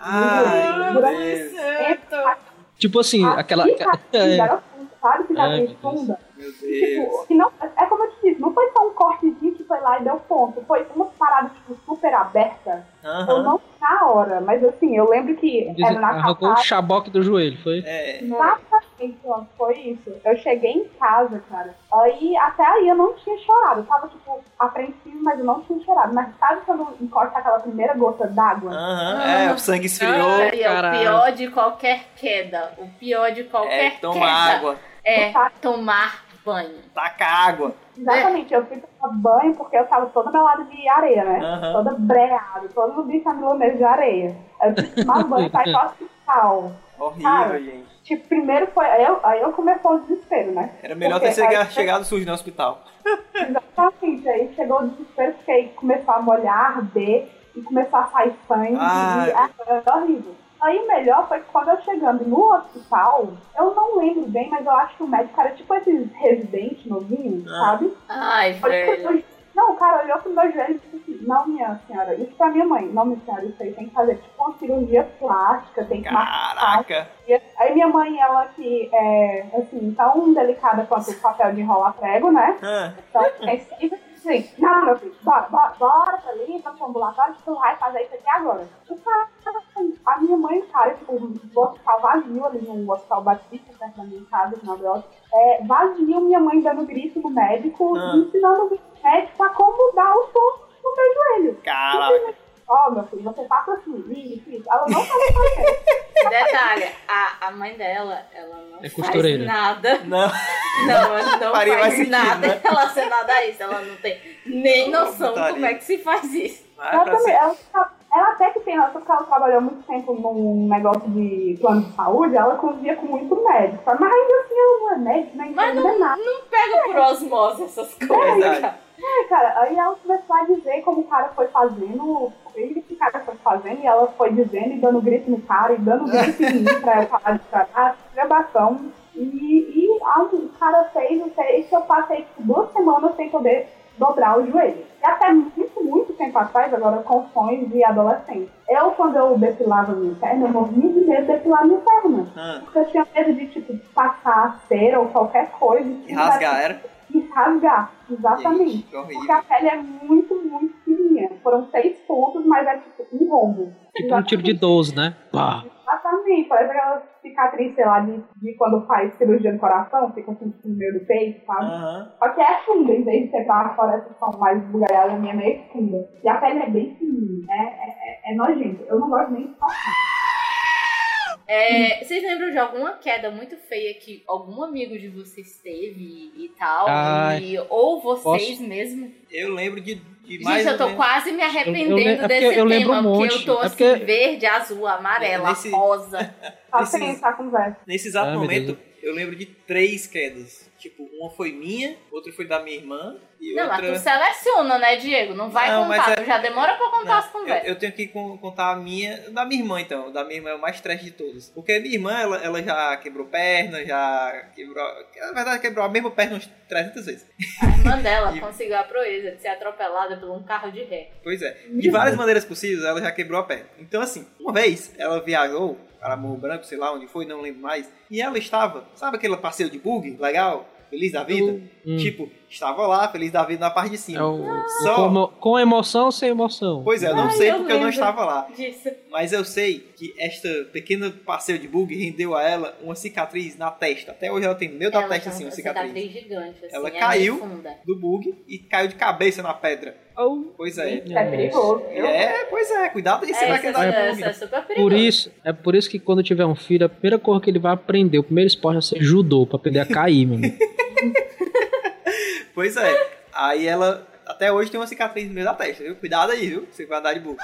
Tipo assim, a aquela. cicatriz [LAUGHS] é, funda, sabe? Ai, funda. Deus. Tipo, que não, é como eu te disse, não foi só um cortezinho que foi lá e deu ponto. Foi uma parada, tipo, super aberta. Eu Aham. não na hora, mas assim, eu lembro que diz- era na arrancou o chaboque do joelho, foi? É. Exatamente, ó, foi isso. Eu cheguei em casa, cara. Aí, até aí eu não tinha chorado. Eu tava, tipo, apreensivo, mas eu não tinha chorado. Mas sabe quando encosta aquela primeira gota d'água? Aham. É, o sangue esfriou. É o pior de qualquer queda. O pior de qualquer É, toma queda água. é tomar banho. Taca água. Exatamente, eu fui tomar banho porque eu tava toda melada de areia, né? Aham. Toda breada, todo no bicho milanês de areia. Aí eu [LAUGHS] que tomar banho, sair pro hospital. Horrível, Cara. gente. Tipo, primeiro foi. Aí eu, aí eu começou o desespero, né? Era melhor Porque ter chega- aí- chegado sujo no hospital. Exatamente, aí chegou o desespero, porque aí começou a molhar, arder e começou a sair sangue. Ai. E, ah, era horrível. Aí o melhor foi que quando eu chegando no hospital, eu não lembro bem, mas eu acho que o médico era tipo esses residentes novinhos, Ah. sabe? Ai, pro velho. Não, o cara olhou pro meu joelho e disse assim, não, minha senhora, isso pra minha mãe, não, minha senhora, isso aí tem que fazer tipo uma cirurgia plástica, tem que. Caraca. Aí minha mãe, ela que é, assim, tão delicada quanto o papel de enrolar prego, né? Ah, Então, é sempre assim, não, meu filho, bora, bora, bora pra ali, pra pro ambulatório, que tu vai fazer isso aqui agora. O cara, a minha mãe, cara, tipo, um hospital vazio ali, no hospital Batista, perto da minha casa, no Abel, é, vazio, minha mãe dando grito no médico, Ah. ensinando o médico a como dar o som no meu joelho. caraca. Ó, meu filho, você passa assim, isso, isso. Ela não sabe fazer. [LAUGHS] Detalhe, a, a mãe dela, ela não É faz nada. Não. Não, ela não [LAUGHS] Faria faz sentido, nada né? relacionado a isso. Ela não tem nem noção Putaria. como é que se faz isso. Ela, pra também, ela, tá- ela até que tem porque ela trabalhou muito tempo num negócio de plano de saúde, ela convia com muito médico. Mas ainda assim ela não é médico, nem Mas entende nada. Não pega por osmose essas coisas. Verdade. cara. É, cara, aí ela começou a dizer como o cara foi fazendo, que esse cara foi fazendo, e ela foi dizendo e dando grito no cara, e dando grito em mim pra eu parar de gravação. E, e o cara fez, sei, que eu passei tipo, duas semanas sem poder dobrar o joelho. E até muito, muito tempo atrás, agora com sonhos de adolescente. Eu, quando eu depilava minha perna, eu morria de medo de depilar minha perna. Ah. Porque eu tinha medo de, tipo, passar cera ou qualquer coisa. E rasgar, era? E rasgar, exatamente. Horrível. Porque a pele é muito, muito. Foram seis pontos, mas é tipo um rombo. Tipo um tiro de 12, né? Pá. Exatamente, parece aquela cicatriz, sei lá, de, de quando faz cirurgia no coração, fica assim tipo, no meio do peito, sabe? Aham. Só que é funda, em vez de ser pra fora, essas são mais bugalhadas, a minha é meio funda. E a pele é bem fininha, é, é, é, é nojento. Eu não gosto nem de tocar. É, vocês lembram de alguma queda muito feia que algum amigo de vocês teve e tal? Ai. E- ou vocês Posso? mesmo? Eu lembro de, de mais Gente, eu tô menos- quase me arrependendo Eu- eu é desse eu lembro tema, um porque monte. eu tô É assim, porque- verde, azul, amarela, Nesse- rosa. [LAUGHS] Só Esses- pensar com conversa. Nesse exato Ah, momento, eu lembro de três quedas. Tipo, uma foi minha, outra foi da minha irmã e Não, mas outra... tu seleciona, né, Diego? Não vai Não, mas contar, é- tu já demora pra contar Não, as conversas. eu, eu tenho que con- contar a minha, da minha irmã então. Da minha irmã é o mais trash de todos. Porque a minha irmã, ela, ela já quebrou perna, já quebrou. Na verdade, quebrou a mesma perna umas 300 vezes. A irmã dela [LAUGHS] E- conseguiu a proeza de ser atropelada por um carro de ré. Pois é. De várias maneiras possíveis, ela já quebrou a perna. Então, assim, uma vez ela viajou para Morro Branco, sei lá onde foi, não lembro mais. E ela estava, sabe aquele passeio de bug legal? Feliz da vida? Hum. Tipo, estava lá, feliz da vida na parte de É cima. o, Só- com, emo- com emoção ou sem emoção? Pois é, eu não Ai, sei eu porque eu não estava lá. Disso. Mas eu sei que esta pequena passeio de bug rendeu a ela uma cicatriz na testa. Até hoje ela tem no meio da Ela testa tem assim, uma cicatriz. cicatriz gigante, assim, Ela é caiu. funda. Do bug e caiu de cabeça na pedra. Oh. Pois é. É perigoso. É, pois é, cuidado aí, você É, vai quedar é, é super perigoso. Por isso, é por isso que quando tiver um filho, a primeira coisa que ele vai aprender, o primeiro esporte é ser judô, pra aprender a cair, mano. [LAUGHS] Pois é. Aí ela até hoje tem uma cicatriz no meio da testa, viu? Cuidado aí, viu? Você vai andar de bug.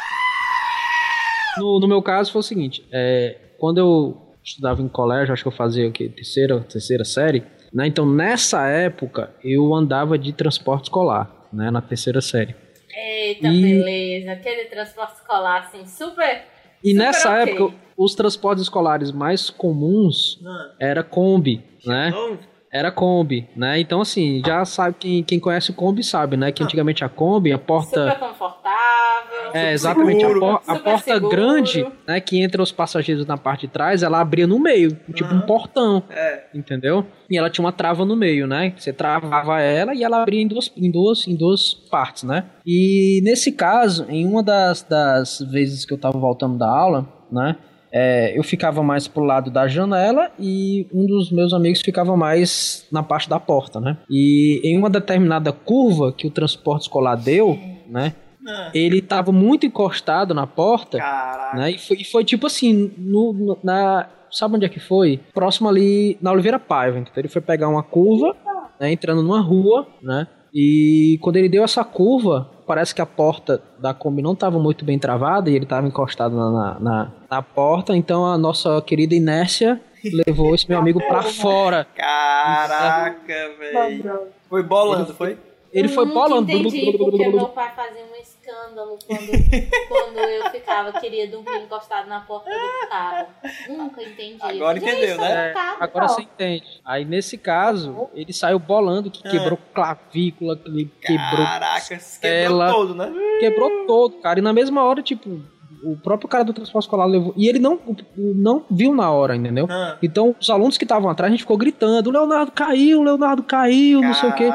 No, no meu caso foi o seguinte, é, quando eu estudava em colégio, acho que eu fazia o quê? Terceira, terceira série, né? Então nessa época eu andava de transporte escolar, né? Na terceira série. Eita, E- beleza. Aquele transporte escolar, assim, super... E Super nessa ok. época, os transportes escolares mais comuns Ah, era Kombi, né? não, Era Kombi, né? Então, assim, já sabe, quem, quem conhece o Kombi sabe, né? Que antigamente a Kombi, a porta... Super confortável. É, exatamente. A, seguro. por- a porta seguro. grande, né? Que entra os passageiros na parte de trás, ela abria no meio, tipo um Aham. portão, é. entendeu? E ela tinha uma trava no meio, né? Você travava ela e ela abria em duas, em duas, em duas partes, né? E nesse caso, em uma das, das vezes que eu tava voltando da aula, né? É, eu ficava mais pro lado da janela e um dos meus amigos ficava mais na parte da porta, né? E em uma determinada curva que o transporte escolar deu, né? Ah, Ele tava muito encostado na porta, Caraca. né? E foi, e foi tipo assim, no, no- na. Sabe onde é que foi? Próximo ali na Oliveira Paiva. Então ele foi pegar uma curva, né? Entrando numa rua, né? E quando ele deu essa curva, parece que a porta da Kombi não estava muito bem travada e ele estava encostado na, na, na- na porta. Então a nossa querida inércia levou esse meu [LAUGHS] amigo pra fora. Caraca, velho. Não, Foi bolando, foi? Ele foi Nunca bolando. entendi porque meu pai fazia um escândalo quando, [LAUGHS] quando eu ficava, queria dormir encostado na porta do carro. Nunca entendi. Agora Gente, entendeu, isso né? é É, agora você entende. Aí nesse caso, ele saiu bolando, que Ah. quebrou clavícula, que ele quebrou, Caraca, se quebrou todo, né? quebrou todo, cara. E na mesma hora, tipo, o próprio cara do transporte escolar levou. E ele não, não viu na hora, entendeu? Ah, Então, os alunos que estavam atrás, a gente ficou gritando: o Leonardo caiu, o Leonardo caiu, não sei o quê.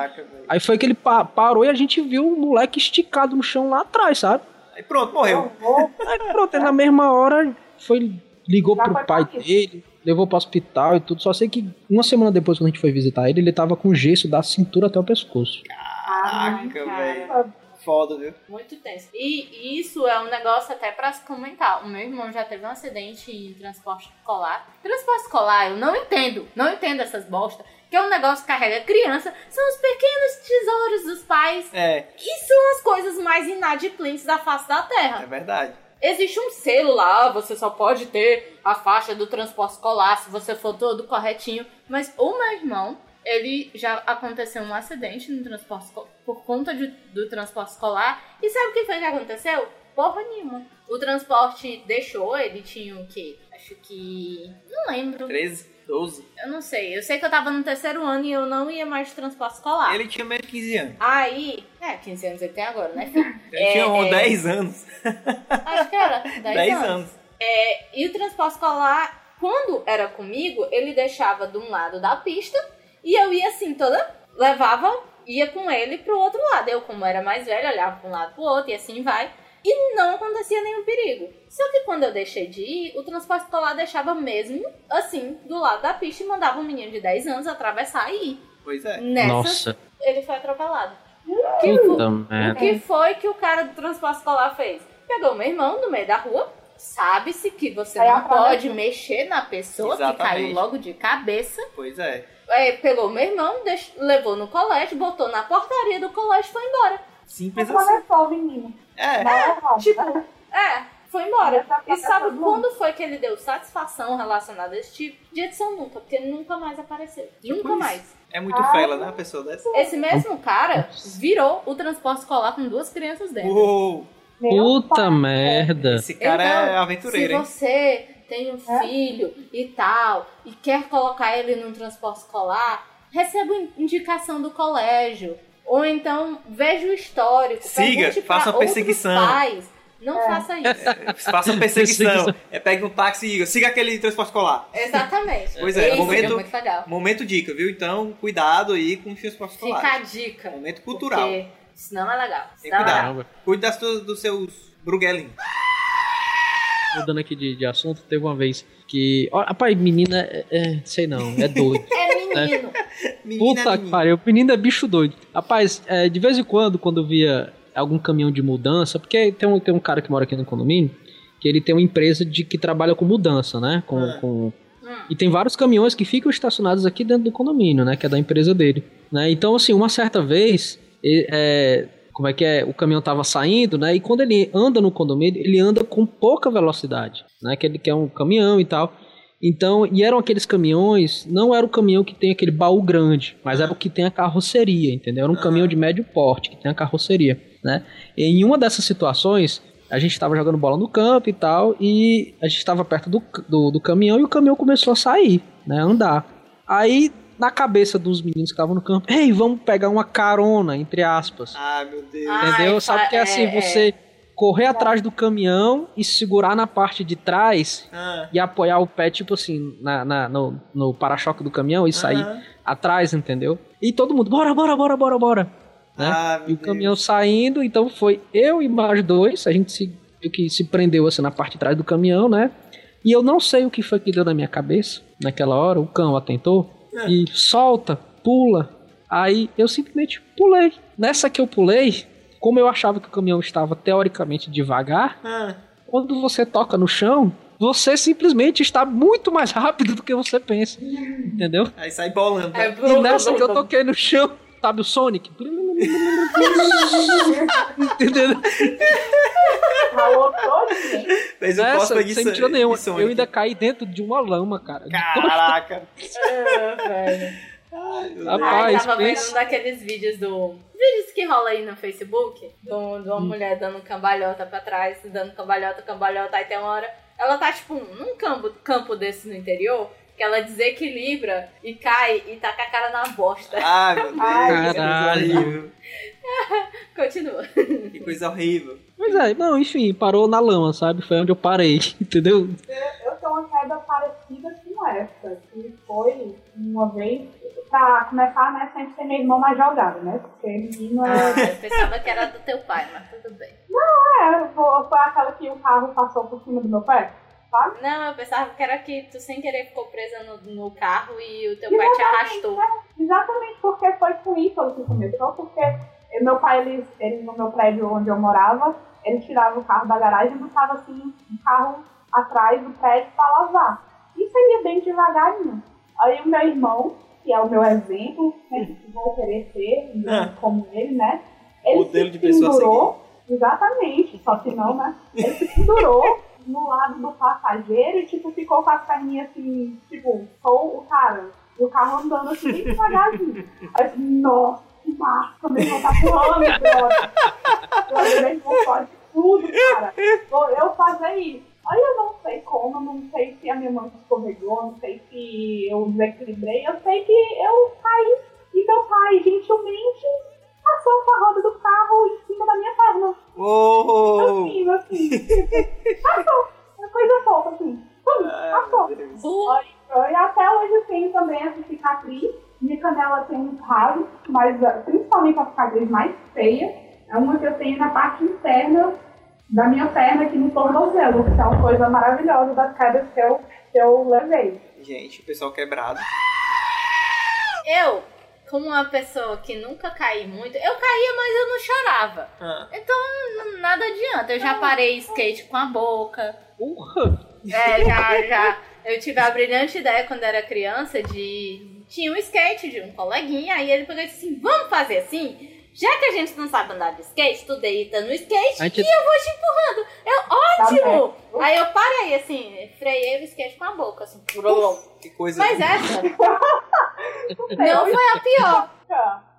Aí foi que ele pa- parou e a gente viu o moleque esticado no chão lá atrás, sabe? Aí pronto, morreu. Aí pronto, na mesma hora foi, ligou Já pro pai dele, levou pro hospital e tudo. Só sei que uma semana depois, quando a gente foi visitar ele, ele tava com gesso da cintura até o pescoço. Caraca, velho. Foda, viu? Muito tenso. E isso é um negócio até pra se comentar. O meu irmão já teve um acidente em transporte escolar. Transporte escolar, eu não entendo. Não entendo essas bosta. Que é um negócio que carrega criança. São os pequenos tesouros dos pais. É, E são as coisas mais inadimplentes da face da Terra. é verdade. Existe um selo lá, você só pode ter a faixa do transporte escolar se você for todo corretinho. Mas o meu irmão, ele já aconteceu um acidente no transporte por conta de- do transporte escolar. E sabe o que foi que aconteceu? porra nenhuma. O transporte deixou, ele tinha o quê? Acho que. Não lembro. 13, 12. Eu não sei. Eu sei que eu tava no terceiro ano e eu não ia mais de transporte escolar. Ele tinha menos de 15 anos. Aí. É, 15 anos ele tem agora, né, filho? Ele É, tinha é, 10 anos. Acho que era. [LAUGHS] 10, 10 anos. anos. É, e o transporte escolar, quando era comigo, ele deixava de um lado da pista e eu ia assim, toda. Levava, ia com ele pro outro lado. Eu, como era mais velha, olhava pra um lado pro outro e assim vai. E não acontecia nenhum perigo. Só que quando eu deixei de ir, o transporte escolar deixava mesmo, assim, do lado da pista e mandava um menino de 10 anos atravessar e ir. Pois é. Nessa, Nossa, ele foi atropelado. puta O merda. que foi que o cara do transporte escolar fez? Pegou meu irmão no meio da rua. Sabe-se que você Aí não pode mexer na pessoa que Exatamente. caiu logo de cabeça. Pois é. É, pegou meu irmão, deix- levou no colégio, botou na portaria do colégio e foi embora. Simples assim. Atravessou o menino. É. É tipo? É, foi embora. Tá E sabe quando foi que ele deu satisfação relacionada a esse tipo de edição? Nunca, porque ele nunca mais apareceu. Tipo nunca isso. mais. É muito Ah. fela, né? A pessoa dessa. Esse mesmo cara virou o transporte escolar com duas crianças dentro. Uou, Puta pai. merda. esse cara Então, é aventureiro, Se hein? você tem um É? filho e tal, e quer colocar ele num transporte escolar, receba in- indicação do colégio. Ou então veja o histórico. Siga, faça uma perseguição. Pais. Não faça isso. Faça uma perseguição. É, pegue um táxi e diga, siga aquele transporte escolar. Exatamente. Pois é, Isso momento- é muito legal. Momento dica, viu? Então, cuidado aí com os transportes Fica a dica. Momento cultural. Porque senão é legal. Senão é cuidado. legal. Caramba. Cuide das tuas- dos seus bruguelinhos. Mudando aqui de, de assunto, teve uma vez que. Rapaz, menina, é, é- sei não, é doido. É menino. [LAUGHS] Menina, Puta que pariu, menino é bicho doido. Rapaz, é, de vez em quando, quando eu via algum caminhão de mudança, porque tem um, tem um cara que mora aqui no condomínio, que ele tem uma empresa de que trabalha com mudança, né? Com, Ah. com- Hum. E tem vários caminhões que ficam estacionados aqui dentro do condomínio, né? Que é da empresa dele. Né? Então, assim, uma certa vez, é, como é que é? O caminhão tava saindo, né? E quando ele anda no condomínio, ele anda com pouca velocidade, né? Que ele quer um caminhão e tal. Então, e eram aqueles caminhões, não era o caminhão que tem aquele baú grande, mas era o que tem a carroceria, entendeu? Era um caminhão de médio porte, que tem a carroceria, né? E em uma dessas situações, a gente estava jogando bola no campo e tal, e a gente estava perto do, do, do caminhão e o caminhão começou a sair, né? A andar. Aí, na cabeça dos meninos que estavam no campo, ei, vamos pegar uma carona, entre aspas. Ah, meu Deus. Entendeu? Ai, Sabe que é é, assim, é. você correr atrás do caminhão e segurar na parte de trás Ah, e apoiar o pé, tipo assim, na, na- no, no para-choque do caminhão e sair aham. atrás, entendeu? E todo mundo, bora, bora, bora, bora, bora. Né? Ah, e o Deus. caminhão saindo, então foi eu e mais dois, a gente se, que se prendeu assim na parte de trás do caminhão, né? E eu não sei o que foi que deu na minha cabeça naquela hora, o cão atentou É. e solta, pula. Aí eu simplesmente pulei. Nessa que eu pulei, como eu achava que o caminhão estava teoricamente devagar, Ah, quando você toca no chão, você simplesmente está muito mais rápido do que você pensa. Entendeu? aí sai bolando. É? E nessa que eu toquei no chão, sabe o Sonic? Entendeu? Um Nessa, cosplay de sem mentira nenhuma. Eu ainda caí dentro de uma lama, cara. Caraca. É, velho. Meu Ai, Rapaz, tava vendo pensa- um daqueles vídeos do. Vídeos que rola aí no Facebook, do- de uma Hum. mulher dando cambalhota pra trás, dando cambalhota, cambalhota, aí tem uma hora. Ela tá, tipo, num campo, campo desse no interior, que ela desequilibra e cai e tá com a cara na bosta. Ah, meu [LAUGHS] Deus. Ai, caralho. [LAUGHS] Continua. Que coisa horrível. Mas é, não, enfim, parou na lama, sabe? Foi onde eu parei, [LAUGHS] entendeu? Eu tenho uma queda parecida com essa, que foi uma vez, pra começar, né, sempre ter meu irmão mais jogado, né? Porque menino é. Eu pensava que era do teu pai, mas tudo bem. É, foi aquela que o carro passou por cima do meu pé, sabe? Não, eu pensava que era que tu sem querer ficou presa no, no carro e o teu pai te arrastou. Exatamente porque foi com isso que começou, porque meu pai, ele, ele no meu prédio onde eu morava, ele tirava o carro da garagem e botava assim um carro atrás do prédio para lavar. Isso ia bem devagarinho. Aí o meu irmão, que é o meu exemplo, sempre que vou querer ser Ah. como ele, né? Ele Modelo se de a pendurou, exatamente, só que não, né? Ele se pendurou [LAUGHS] no lado do passageiro e tipo, ficou com as perninhas assim, tipo, sou o cara. E o carro andando assim, bem devagarzinho. Aí nossa, que massa, meu irmão tá pulando, brother. [LAUGHS] Brother, meu irmão pode tudo, cara. Vou eu fazer isso. Aí eu não sei como, não sei se a minha mão escorregou, não sei se eu desequilibrei, eu sei que eu caí e meu pai gentilmente passou com a roda do carro em cima da minha perna. Oh! Assim, assim. [LAUGHS] passou. Uma coisa fofa, assim. Hum, passou. Bu- E até hoje eu tenho também essa cicatriz. Minha canela tem uns ralos, mas ah, principalmente a cicatriz mais feia é uma que eu tenho na parte interna da minha perna aqui no tornozelo, que é uma coisa maravilhosa das quedas que eu, que eu levei. Gente, o pessoal quebrado. Eu, como uma pessoa que nunca caí muito, eu caía, mas eu não chorava. Ah, Então, nada adianta. Eu já parei skate com a boca. Porra! É, já, já. Eu tive a brilhante ideia quando era criança de. Tinha um skate de um coleguinha, aí ele pegou e disse assim: vamos fazer assim? Já que a gente não sabe andar de skate, tu deita no skate gente- e eu vou te empurrando. Eu, ótimo! Tá aí eu parei assim, freiei o skate com a boca, assim. que coisa. Mas essa [LAUGHS] não foi a pior.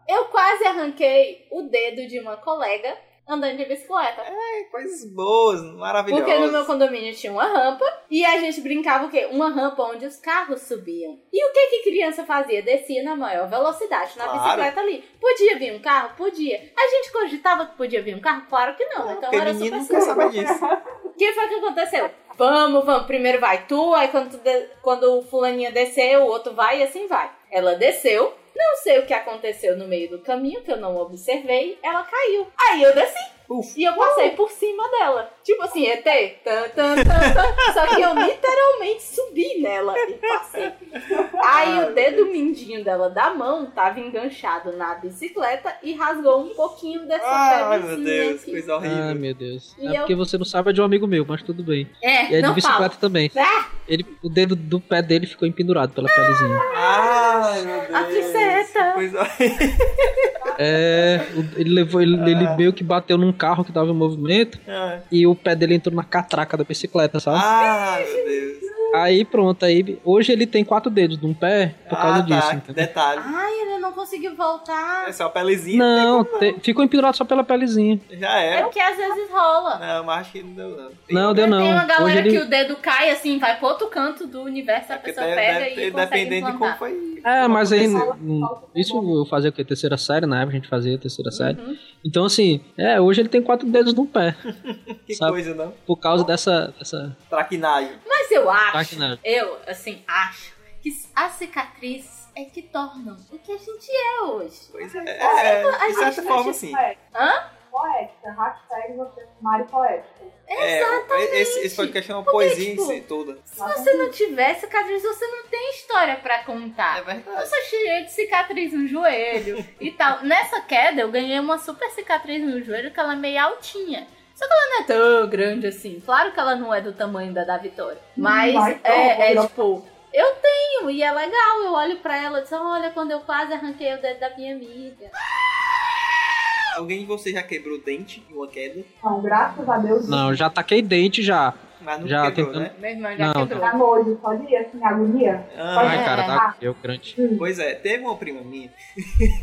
Eu quase arranquei o dedo de uma colega andando de bicicleta. É, coisas boas, maravilhosas. Porque no meu condomínio tinha uma rampa e a gente brincava o quê? Uma rampa onde os carros subiam. E o que que criança fazia? Descia na maior velocidade na Claro. bicicleta ali. Podia vir um carro? Podia. A gente cogitava que podia vir um carro? Claro que não. Então Porque era super seguro. [LAUGHS] O que foi que aconteceu? Vamos, vamos. Primeiro vai tu, aí quando, tu de- quando o fulaninha descer, o outro vai e assim vai. Ela desceu. Não sei o que aconteceu no meio do caminho, que eu não observei. Ela caiu. Aí eu desci. Uf. E eu passei por cima dela. Tipo assim, ET. Tan, tan, tan, tan. [LAUGHS] Só que eu literalmente subi nela e passei. Aí o dedo mindinho dela da mão tava enganchado na bicicleta e rasgou um pouquinho dessa Ai, meu pelezinha Deus, aqui. coisa horrível. Ah, meu Deus. E é eu- porque você não sabe é de um amigo meu, mas tudo bem. É, E é de bicicleta fala. também. Ah! Ele, o dedo do pé dele ficou empendurado pela pelezinha. Ai, meu Deus. A. Coisa horrível. É, ele levou, ele, ele meio que bateu num carro que tava em movimento Ah, e o pé dele entrou na catraca da bicicleta, sabe? Ai, meu Deus. Aí pronto, aí hoje ele tem quatro dedos de um pé por causa ah, disso. tá. entendeu? Detalhe. Ai, ele não conseguiu voltar. É só a pelezinha. Não, te- ficou empendurado só pela pelezinha. Já É era. porque às vezes rola. Não, mas acho que não deu, não. Tem- Não, deu não. Tem uma galera Hoje ele- que o dedo cai assim, vai pro outro canto do universo, a Porque pessoa deve- pega deve e dependendo de como foi. É, mas aí. Isso eu fazia o quê? Terceira série, na época a gente fazia terceira série. Uhum. Então, assim, é, hoje ele tem quatro dedos no pé. [LAUGHS] Que Sabe? coisa, não? Por causa dessa. dessa... Traquinagem. Mas eu acho, Eu, assim, acho que as cicatrizes é que tornam o que a gente é hoje. Pois é. é a de certa gente forma, sim. Hã? Poética, hashtag você Mari Poética. É, esse, esse podcast é uma poesia tipo, em si toda. Se você não tiver cicatriz, você não tem história pra contar. É verdade. Eu sou cheia de cicatriz no joelho e tal. Nessa queda, eu ganhei uma super cicatriz no joelho que ela é meio altinha. Só que ela não é tão grande assim. Claro que ela não é do tamanho da da Vitória. Mas Vai, é, é tipo, eu tenho e é legal. Eu olho pra ela e digo, olha, quando eu quase arranquei o dedo da minha amiga. Alguém de vocês já quebrou o dente em uma queda? Então, graças a Deus, Não, já taquei dente já. Mas não Já quebrou, tentando- né? Meu irmão já Não, quebrou. à noite, pode ir assim, agonia. Ah, Ai, É. cara, tá eu grande. Pois é, teve uma prima minha [LAUGHS]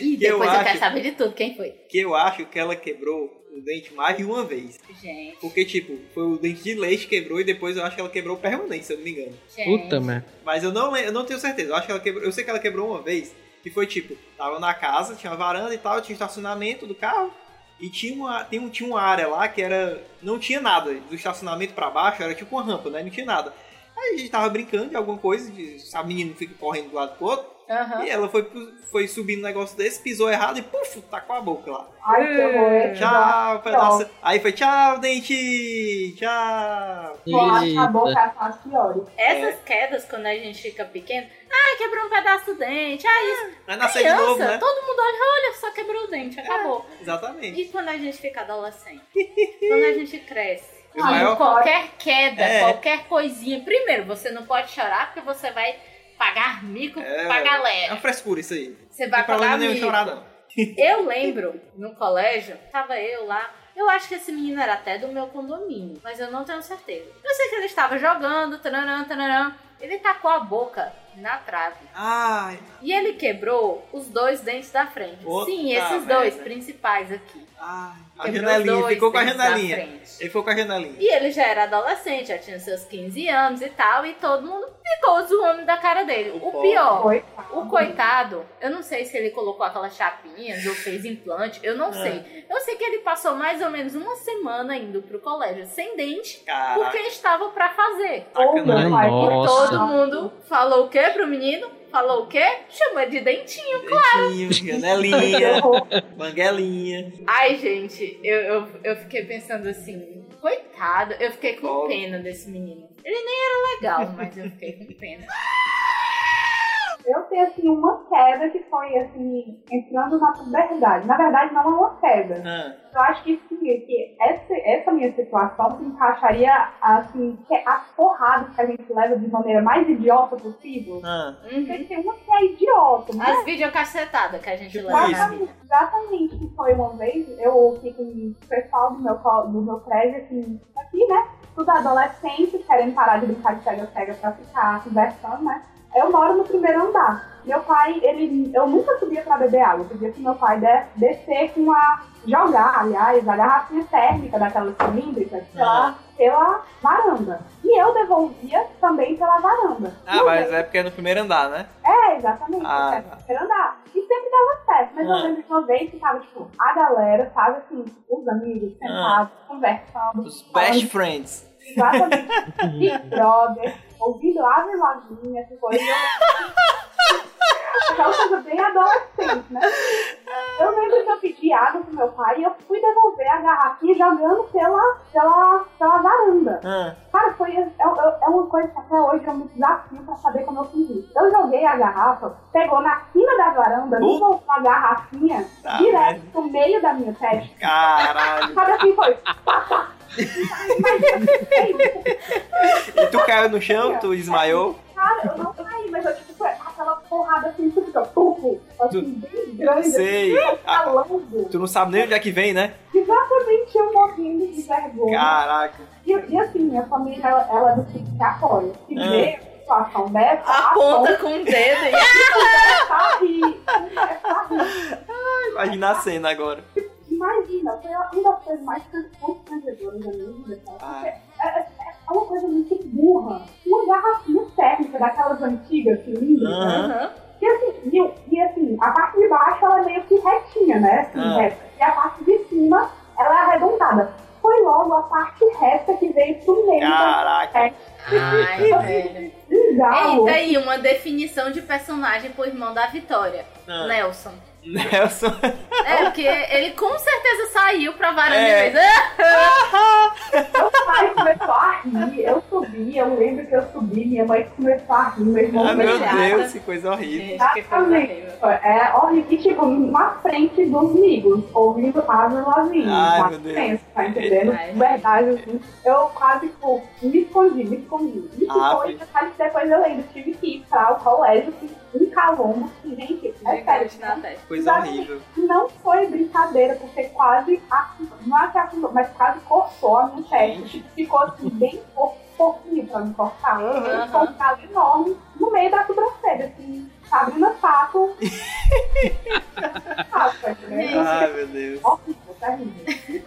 E Eu depois eu, acho- quero saber de tudo. Quem foi? que eu acho que ela quebrou o dente mais de uma vez. Gente. Porque, tipo, foi o dente de leite que quebrou e depois eu acho que ela quebrou permanente, se eu não me engano. gente. Puta merda. Mas eu não, eu não tenho certeza. Eu acho que ela quebrou. Eu sei que ela quebrou uma vez. Que foi tipo, tava na casa, tinha uma varanda e tal, tinha estacionamento do carro. E tinha uma, tem um, tinha uma área lá que era. Não tinha nada. Do estacionamento pra baixo era tipo uma rampa, né? Não tinha nada. Aí a gente tava brincando de alguma coisa, de, a menina fica correndo do lado pro outro. Aham. E ela foi, foi subindo um negócio desse, pisou errado e puf, tacou a boca lá. Ai, que horror. é Tchau, pedaço. Aí foi tchau, dente! Tchau! Bolacha a boca é as piores. Essas quedas, quando a gente fica pequeno, ah, quebrou um pedaço do dente, ah, isso. Vai nascer de Criança, novo, né? todo mundo olha, olha, só quebrou o dente, acabou. Exatamente. E quando a gente fica adolescente? quando a gente cresce? Maior- Qualquer queda, É. qualquer coisinha. Primeiro, você não pode chorar porque você vai pagar mico É, pra É galera. uma frescura isso aí. Você Não vai problema pagar nenhum mico. chorar, não. [LAUGHS] Eu lembro, no colégio, tava eu lá. Eu acho que esse menino era até do meu condomínio, mas eu não tenho certeza. Eu sei que ele estava jogando, tananã, tananã. Ele tacou a boca na trave. Ai. E ele quebrou os dois dentes da frente. Puta Sim, esses dois merda. principais aqui. Ai. A janelinha, dois ficou com a janelinha. frente. Ele ficou com a janelinha. E ele já era adolescente, já tinha seus 15 anos e tal, e todo mundo ficou zoando da cara dele. O O, pior, Coitado. o coitado, eu não sei se ele colocou aquelas chapinhas ou fez implante, eu não Ah. sei. Eu sei que ele passou mais ou menos uma semana indo pro colégio sem dente, Caraca. porque estava pra fazer. Meu pai, Nossa. Todo mundo falou o quê pro menino? Falou o quê? Ele de dentinho. Dentinho, janelinha, [LAUGHS] banguelinha. Ai, gente, eu, eu, eu fiquei pensando assim, coitado, eu fiquei com pena desse menino. Ele nem era legal, mas eu fiquei com pena. Tenho, assim, uma queda que foi, assim, entrando na puberdade. Na verdade, não é uma queda. Ah, Eu acho que, sim, que essa, essa minha situação se encaixaria, assim, que é as porradas que a gente leva de maneira mais idiota possível. ah. Uhum. Tem uma que é idiota, mas As videocacetadas que a gente Tipo leva vida. Exatamente, que foi uma vez, eu fiquei com o pessoal do meu, do meu prédio, assim, aqui, né? Tudo adolescente, querendo parar de brincar de pega-pega pra ficar conversando, né? Eu moro no primeiro andar. Meu pai, ele. Eu nunca subia pra beber água. Eu pedia pro meu pai de- descer com a. jogar, aliás, a garrafinha térmica daquela cilíndrica pela, pela varanda. E eu devolvia também pela varanda. Ah, mas é porque é no primeiro andar, né? É, exatamente. Ah, é, no primeiro andar. E sempre dava certo. Mas Ah. eu lembro de uma vez que tava, tipo, a galera, sabe, assim, os amigos, sentados, conversando. Os best friends. Exatamente. [LAUGHS] Big Brother, ouvindo Ave Lavinha, essas coisas. [LAUGHS] Aquela coisa bem adolescente, né? Eu lembro que eu pedi água pro meu pai e eu fui devolver a garrafinha jogando pela, pela, pela varanda. Ah, Cara, foi, é, é- é uma coisa que até hoje eu me desafio pra saber como eu fiz isso. Eu joguei a garrafa, pegou na quina da varanda, Uh. voltou a garrafinha Tá direto no meio da minha testa. caralho. Sabe assim, foi. Pá, pá. É. E tu caiu no chão, tu desmaiou. Cara, eu não caí, mas eu tipo, foi aquela porrada assim, que fica pufo, assim, bem grande, Sei. assim, Ah, tu não sabe nem onde é que vem, né? Exatamente eu morrendo de vergonha. Caraca. E, e assim, minha família, ela, ela é do tipo que apoia. Se Ah. vê situação dessa, Aponta com o dedo e [LAUGHS] começa a rir, começa a rir. Imagina a cena agora. Imagina, foi uma das coisas mais constrangedoras da minha vida, cara. Ah. Porque é, é- é uma coisa muito burra. Uma garrafinha térmica daquelas antigas, cilíndricas, Aham. Aham. E assim, e, e assim, a parte de baixo ela é meio que retinha, né? Assim, Ah. reta. E a parte de cima, ela é arredondada. Foi logo a parte reta que veio pro meio. Caraca. É Ai, velho. bizarro. Eita, aí, uma definição de personagem pro irmão da Vitória. Ah. Nelson. Nelson. É, porque ele com certeza saiu pra varanda É. e fez. "Ah!" Mãe começou a rir, meu irmão Ah, meu começou a rir. Deus, que coisa horrível. Gente, que coisa horrível. É horrível. E tipo, na frente dos amigos, ouvindo Asa Lavigne. Ai, tá? meu Deus. Pensa, tá entendendo? Ai, Verdade, assim, eu quase, tipo, me escondi, me escondi. E Ah, foi filho. detalhe que depois eu lembro, tive que ir pra o colégio, que um calombo, que, gente, é sério. Coisa horrível. não foi brincadeira, porque quase, não é que afundou, mas quase cortou a minha testa. Gente. Ficou assim, bem pou- pouquinho pra me cortar. Aham. Ficou um calo enorme no meio da sobrancelha, assim, Sabrina Sato. [LAUGHS] ah, tá entendendo? Gente. Ai, meu Deus. Horrível, terrível.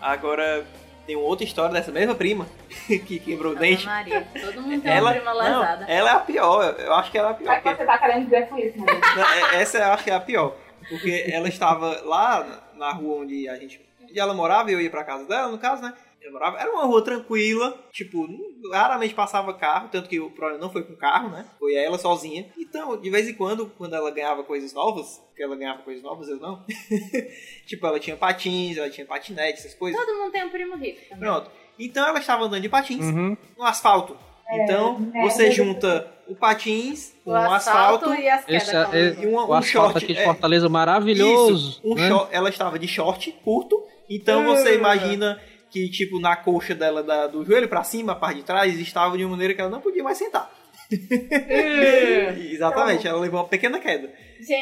Agora, tem uma outra história dessa mesma prima [LAUGHS] que quebrou o dente. Maria, todo mundo tem Ela, uma prima não, lesada. ela é a pior. Eu acho que ela é a pior. é que você tá querendo dizer com isso, mano? Não, é- Essa eu acho que é a pior. Porque ela estava lá na rua onde a gente. onde ela morava e eu ia pra casa dela, no caso, né? Eu morava, era uma rua tranquila, tipo, raramente passava carro, tanto que o problema não foi com carro, né? Foi ela sozinha. Então, de vez em quando, quando ela ganhava coisas novas, porque ela ganhava coisas novas, eu não. [LAUGHS] tipo, ela tinha patins, ela tinha patinete, essas coisas. Todo mundo tem um primo rico também. Pronto. Então ela estava andando de patins Uhum. no asfalto. Então, né? você junta o patins com O o asfalto, asfalto e as quedas. É- e uma- o um asfalto short, aqui de é. Fortaleza maravilhoso. Isso, um né? short- ela estava de short curto, então você imagina que, tipo, na coxa dela, da- do joelho pra cima, a parte de trás, estava de uma maneira que ela não podia mais sentar. [LAUGHS] Exatamente, ela levou uma pequena queda.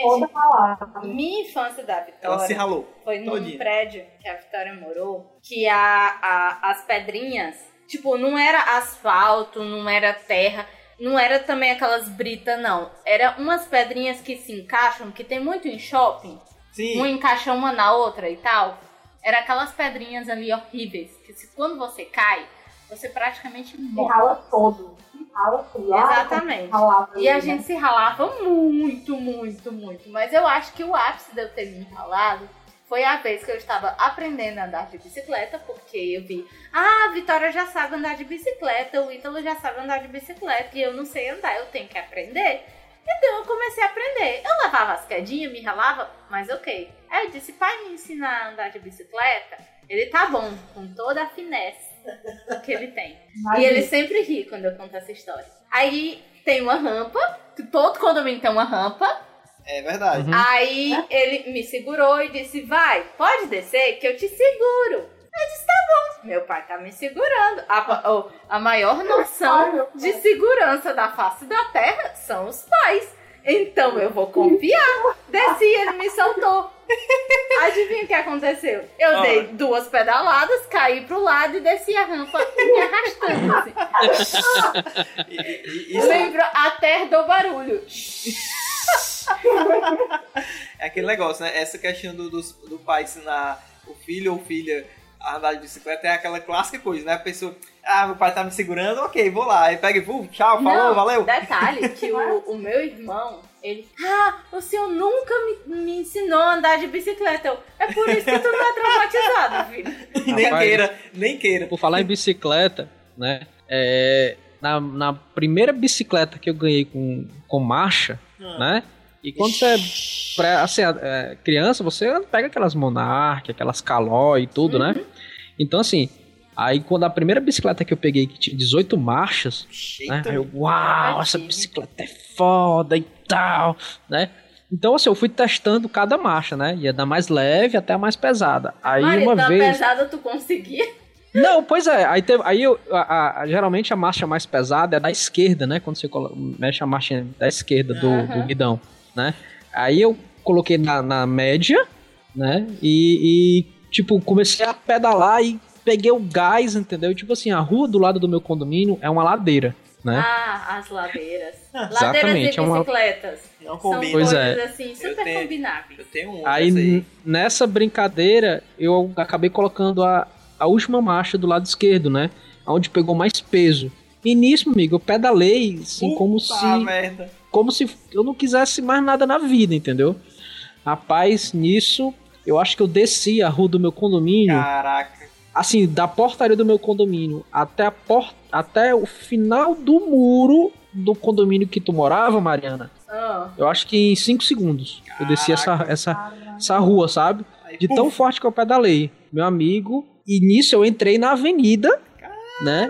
Toda Gente, minha infância da Ela se Vitória ralou. foi num todinha. prédio que a Vitória morou, que a, a- as pedrinhas, tipo, não era asfalto, não era terra, não era também aquelas britas, não. Era umas pedrinhas que se encaixam, que tem muito em shopping. Sim. Um encaixa uma na outra e tal. Era aquelas pedrinhas ali horríveis, que se, quando você cai, você praticamente Se morre. rala todo. Se rala todo. Ah, Exatamente. ralava E a né? gente se ralava muito, muito, muito. Mas eu acho que o ápice de eu ter me ralado foi a vez que eu estava aprendendo a andar de bicicleta, porque eu vi, ah, a Vitória já sabe andar de bicicleta, o Ítalo já sabe andar de bicicleta, e eu não sei andar, eu tenho que aprender. Então eu comecei a aprender. Eu levava as quedinhas, me ralava, mas ok. Aí eu disse, pai, me ensina a andar de bicicleta? Ele tá bom, com toda a finesse que ele tem. E Imagina. ele sempre ri quando eu conto essa história. Aí tem uma rampa, todo condomínio tem uma rampa. É verdade. Uhum. Aí ele me segurou e disse: Vai, pode descer que eu te seguro. Eu disse: Tá bom. Meu pai tá me segurando. A, o- a maior Ai, noção de segurança da face da terra são os pais. Então eu vou confiar. Desci, ele me soltou. Adivinha o que aconteceu? Eu Ah. dei duas pedaladas, caí pro lado e desci a rampa me arrastando. Assim. [LAUGHS] Lembro até do barulho. é aquele negócio, né? Essa questão do, dos- do pai ensinar o filho ou filha a andar de bicicleta é aquela clássica coisa, né? A pessoa, ah, meu pai tá me segurando, ok, vou lá. Aí pega e, "Uh, tchau, falou, Não, valeu. Detalhe [LAUGHS] que o, o meu irmão, ele. Ah, o senhor nunca me, me ensinou a andar de bicicleta. Eu, é por isso que tu tá traumatizado, [LAUGHS] filho. nem Rapaz. queira, nem queira. Por falar em bicicleta, né? É, na, na primeira bicicleta que eu ganhei com, com marcha, Ah. né? E quando você é pré- assim, é, criança, você pega aquelas Monarch, aquelas Caló e tudo, né? Então, assim, aí quando a primeira bicicleta que eu peguei, que tinha 18 marchas, né? Aí eu, uau, essa bicicleta é foda e tal, né? Então, assim, eu fui testando cada marcha, né? Ia da mais leve até a mais pesada. Aí Marido, uma vez. pesada tu conseguia? Não, pois é. Aí, teve, aí eu, a- a- geralmente a marcha mais pesada é da esquerda, né? Quando você mexe a marcha da esquerda do, Aham. do guidão, né? Aí eu coloquei na, na média, né? E, e, tipo, comecei a pedalar e peguei o gás, entendeu? Tipo assim, a rua do lado do meu condomínio é uma ladeira, né? Ah, as ladeiras. [LAUGHS] Ladeiras Exatamente, e é uma- bicicletas. não São combina. Pois é. assim, super Eu tenho- combináveis. Eu tenho um Aí, n- nessa brincadeira, eu acabei colocando a, a última marcha do lado esquerdo, né? Onde pegou mais peso. E nisso, amigo, eu pedalei, assim, como se merda. Como se eu não quisesse mais nada na vida, entendeu? Rapaz, nisso, eu acho que eu desci a rua do meu condomínio, Caraca. assim, da portaria do meu condomínio até a porta, até o final do muro do condomínio que tu morava, Mariana. Ah, Eu acho que em 5 segundos eu desci essa, Caraca. essa, essa rua, sabe? Aí, De tão forte que eu pedalei, meu amigo. E nisso eu entrei na avenida, né?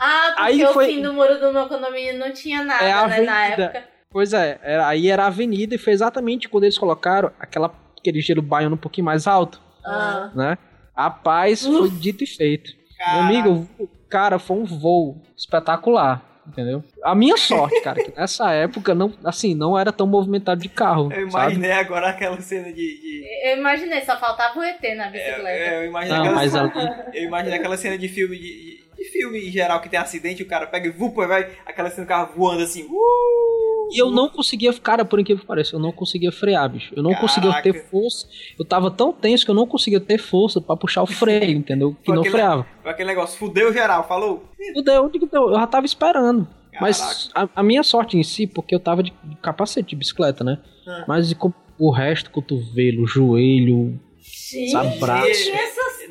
Ah, porque Aí o foi- fim do muro do meu condomínio não tinha nada, É a né, na época. Pois é, era- aí era a avenida e foi exatamente quando eles colocaram aquela, aquele gelo baiano um pouquinho mais alto, Ah. né? Rapaz, foi dito e feito. Meu amigo, cara, foi um voo espetacular, entendeu? A minha sorte, cara, que nessa [LAUGHS] época não, assim, não era tão movimentado de carro, Eu sabe? imaginei agora aquela cena de. de- Eu imaginei, só faltava o ET na bicicleta. é, eu imaginei Não, aquela mas cena, ali, eu imaginei aquela cena de filme de, de- de filme em geral que tem acidente, o cara pega e vupa, vai aquela cena do carro voando assim. Uh, E eu não conseguia, cara, por incrível que pareça, eu não conseguia frear, bicho. Eu não conseguia Caraca. ter força. Eu tava tão tenso que eu não conseguia ter força pra puxar o [LAUGHS] freio, entendeu? Que Foi não aquele- freava. Foi aquele negócio, fudeu geral, falou? Fudeu, eu já tava esperando. Caraca. Mas a, a minha sorte em si, porque eu tava de capacete de bicicleta, né? Ah. Mas o resto, cotovelo, joelho, Gente, sabe, braço.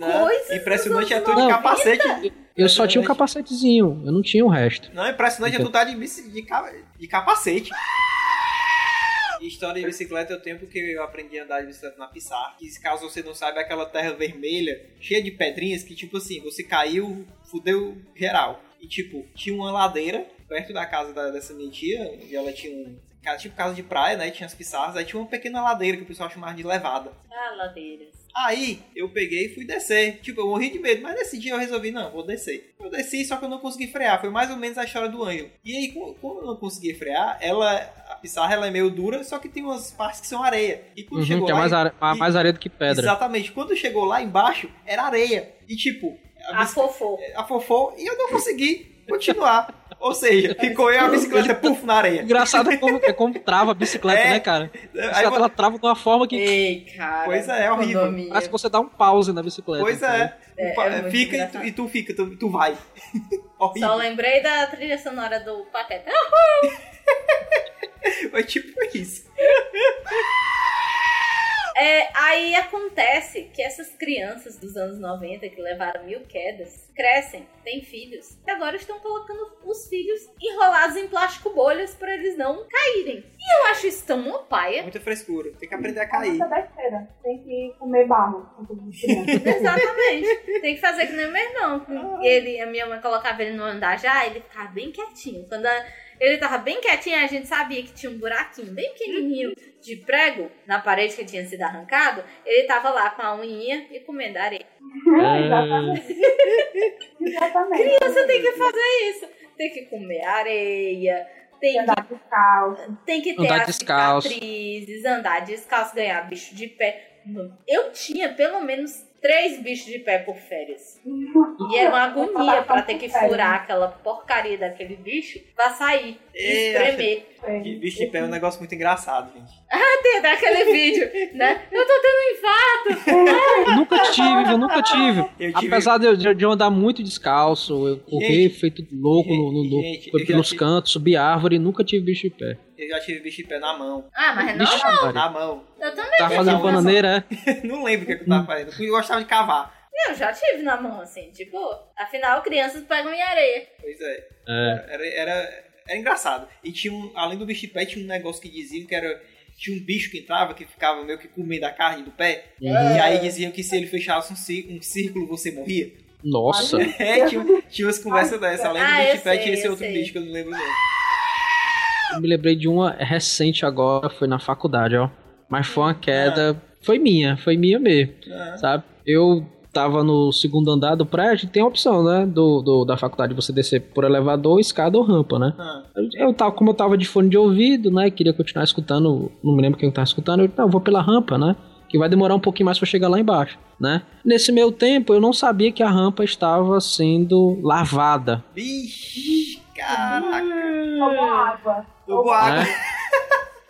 Né? coisas. Impressionante é tu de capacete. Eu só tinha um capacetezinho, eu não tinha o resto. Não, impressionante é tu tá de, de, de capacete. História de bicicleta eu tenho porque eu aprendi a andar de bicicleta na Pissar. Que caso você não saiba, é aquela terra vermelha, cheia de pedrinhas, que tipo assim, você caiu, fudeu geral. E tipo, tinha uma ladeira perto da casa da- dessa minha tia, e ela tinha um. Tipo casa de praia, né? Tinha as pissarras, aí tinha uma pequena ladeira que o pessoal chamava de levada. Ah, ladeiras. Aí eu peguei e fui descer. Tipo, eu morri de medo, mas nesse dia eu resolvi, não, vou descer. Eu desci, só que eu não consegui frear. Foi mais ou menos a história do anjo. E aí, co- como eu não consegui frear, ela. A pissarra ela é meio dura, só que tem umas partes que são areia. E quando Uhum, chegou que é lá. mais, em- are- a- e- mais areia do que pedra. Exatamente. Quando chegou lá embaixo, era areia. E tipo, a, A bici- fofô. afofou e eu não consegui continuar. Ou seja, ficou eu a bicicleta, puf, na areia. Engraçado é como, é como trava a bicicleta, É. né, cara? A Aí, bicicleta ela trava de uma forma que Ei, cara. Pois é, é horrível. economia. parece que você dá um pause na bicicleta. pois é. É, é fica e tu, e tu fica, tu, tu vai. [LAUGHS] horrível. Só lembrei da trilha sonora do Pateta. [LAUGHS] Foi tipo isso. [LAUGHS] É, aí acontece que essas crianças dos anos 90 que levaram mil quedas crescem, têm filhos e agora estão colocando os filhos enrolados em plástico bolhas para eles não caírem. E eu acho isso tão uma paia. Muita frescura. Tem que aprender a É cair. besteira. Tem que comer barro. [LAUGHS] Exatamente. Tem que fazer que nem o meu irmão. Ele, a minha mãe colocava ele no andar já, ele ficava bem quietinho. Quando a- ele tava bem quietinho, a gente sabia que tinha um buraquinho bem pequenininho de prego na parede que tinha sido arrancado. Ele tava lá com a unhinha e comendo areia. Exatamente. [LAUGHS] Exatamente. Criança tem que fazer isso. Tem que comer areia, tem que, Andar descalço. tem que ter Andar as descalço. cicatrizes, andar descalço, ganhar bicho de pé. Eu tinha pelo menos três bichos de pé por férias. E era uma agonia pra ter que furar aquela porcaria daquele bicho pra sair e É, espremer. Que bicho de pé é um negócio muito engraçado, gente. Tem daquele vídeo, né? Eu tô tendo um infarto. Eu nunca tive, eu nunca tive. Eu tive- Apesar de eu, de eu andar muito descalço, eu correr feito louco no, no, no- Gente, já pelos tive- cantos, subir árvore, nunca tive bicho de pé. Eu já tive bicho de pé na mão. Ah, mas não. Maria. Na mão. Eu também Tá tive fazendo bananeira, é? [LAUGHS] Não lembro o que, é que eu tava fazendo. Eu gostava de cavar. Eu já tive na mão, assim, tipo, afinal, crianças pegam em areia. Pois é. É. Era, era, era engraçado. E tinha um, além do bicho de pé, tinha um negócio que diziam que era. Tinha um bicho que entrava que ficava meio que comendo a carne do pé. Uhum. E aí diziam que se ele fechasse um, cí- um círculo, você morria. Nossa. [LAUGHS] É, tinha, tinha umas conversas dessas. Além do Ah, bicho de pé, sei, tinha esse outro sei. bicho que eu não lembro o nome. Eu me lembrei de uma recente agora, foi na faculdade, ó. Mas foi uma queda. Foi minha, foi minha mesmo. Ah, Sabe? Eu tava no segundo andar do prédio, tem a opção, né? Do, do- da faculdade você descer por elevador, escada ou rampa, né? ah. Eu, tava, como eu tava de fone de ouvido, né? Queria continuar escutando, não me lembro quem tava escutando, eu, não, eu vou pela rampa, né? Que vai demorar um pouquinho mais pra chegar lá embaixo, né? Nesse meio tempo, eu não sabia que a rampa estava sendo lavada, Vixe, caraca. Água. Tomou água. né?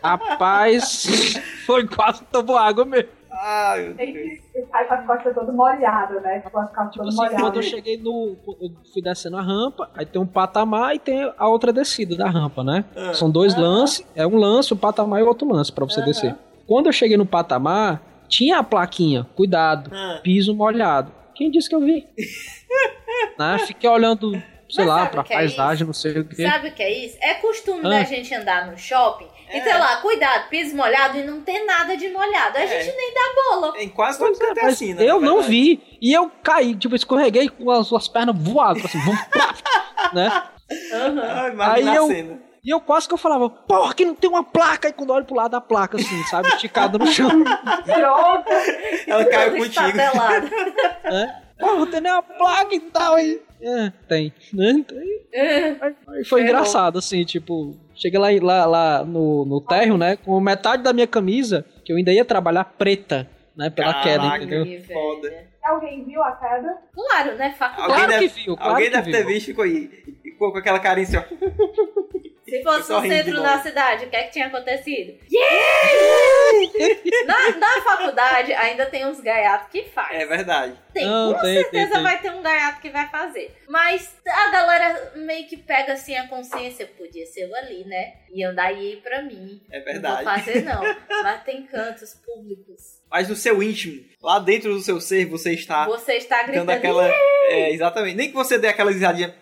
Rapaz, [LAUGHS] foi quase tomou água mesmo. Ai, meu Tem Deus. que sai com as costas todas molhadas, né? Com as calças Tipo assim, quando eu cheguei no. Eu fui descendo a rampa, aí tem um patamar e tem a outra descida da rampa, né? Ah. São dois lances, é um lance, um patamar e outro lance pra você descer. Quando eu cheguei no patamar, tinha a plaquinha, cuidado, Ah. piso molhado. Quem disse que eu vi? [LAUGHS] né? Fiquei olhando, sei lá, pra é paisagem, não sei o que. Sabe o que é isso? É costume Ah. da gente andar no shopping e É. ter lá, cuidado, piso molhado e não ter nada de molhado. A É. gente nem dá bola. Em quase todo é, canto é assim, né? eu não vi. E eu caí, tipo, escorreguei com as suas pernas voadas, assim, vum, [LAUGHS] pá, né? Imagina Aí a eu- cena. E eu quase que eu falava, porra, que não tem uma placa. E quando eu olho pro lado da placa, assim, sabe? Esticada no chão. [LAUGHS] Pronto. Ela caiu contigo. né? [LAUGHS] Porra, não tem nem uma placa e tal. aí. É, tem. Né? Tem. É. Mas Foi Ferrou. engraçado, assim, tipo... Cheguei lá, lá, lá no, no térreo, né? Com metade da minha camisa, que eu ainda ia trabalhar preta, né? Pela Caraca. queda, entendeu? Foda. Alguém viu a queda? Claro, né? Faculdade. Alguém Claro deve- que viu, claro Alguém que deve ter viu. visto e ficou aí. Ficou com aquela carinha assim, ó. Se fosse no centro da cidade, o que é que tinha acontecido? na, na faculdade ainda tem uns gaiatos que faz. É verdade. Tem, Não, com tem, certeza tem, tem. vai ter um gaiato que vai fazer. Mas a galera meio que pega assim a consciência, podia ser eu ali, né? E andar aí pra mim. É Não vou verdade. fazer não. [LAUGHS] Mas tem cantos públicos. Mas no seu íntimo, lá dentro do seu ser, você está Você está dando gritando. aquela. É, exatamente. Nem que você dê aquela risadinha.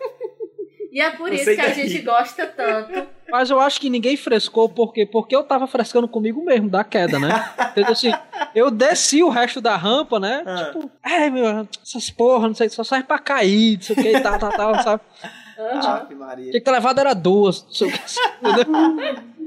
E é por isso que a gente gosta tanto. [LAUGHS] Mas eu acho que ninguém frescou, porque Porque eu tava frescando comigo mesmo, da queda, né? Entendeu assim? Eu desci o resto da rampa, né? Ah. Tipo, é, meu, essas porra, não sei, só serve pra cair, não sei o que e tal, tal, tal, sabe? Aham. Ave Maria. Tinha que ter levado era duas, não sei o que, entendeu? [LAUGHS]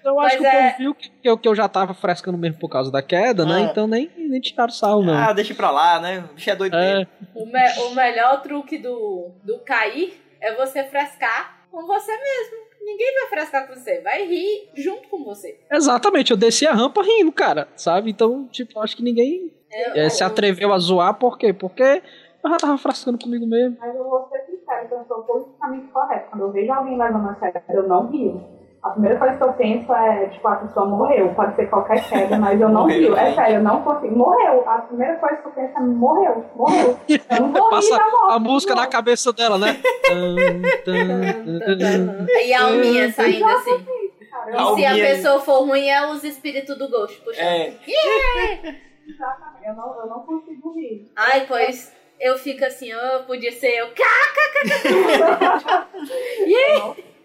Então eu acho Mas que o é- povo viu que, que eu, que eu já tava frescando mesmo por causa da queda, né? Ah. Então nem, nem tiraram sal, não. Ah, deixa pra lá, né? O bicho é doido É, mesmo. O, me- o melhor truque do, do cair é você frescar com você mesmo. Ninguém vai frescar com você, vai rir junto com você. exatamente, eu desci a rampa rindo, cara, sabe? Então, tipo, acho que ninguém É, eh, se atreveu a zoar, por quê? Porque eu já tava frescando comigo mesmo. Mas eu vou ser sincera, eu eu sou politicamente correta. Quando eu vejo alguém levando a sério, eu não rio. A primeira coisa que eu penso é, tipo, a pessoa morreu. Pode ser qualquer queda, mas eu não Morreu, rio. É gente. sério, eu não consigo. Morreu. A primeira coisa que eu penso é morreu, morreu. Eu não vou rir Passa a música não. na cabeça dela, né? [LAUGHS] E a alminha saindo assim. Cara, E se a pessoa for ruim, é os espíritos do Ghost puxando. É, Exatamente. Eu não, eu não consigo rir. Ai, pois eu fico assim, oh, podia ser eu. [LAUGHS]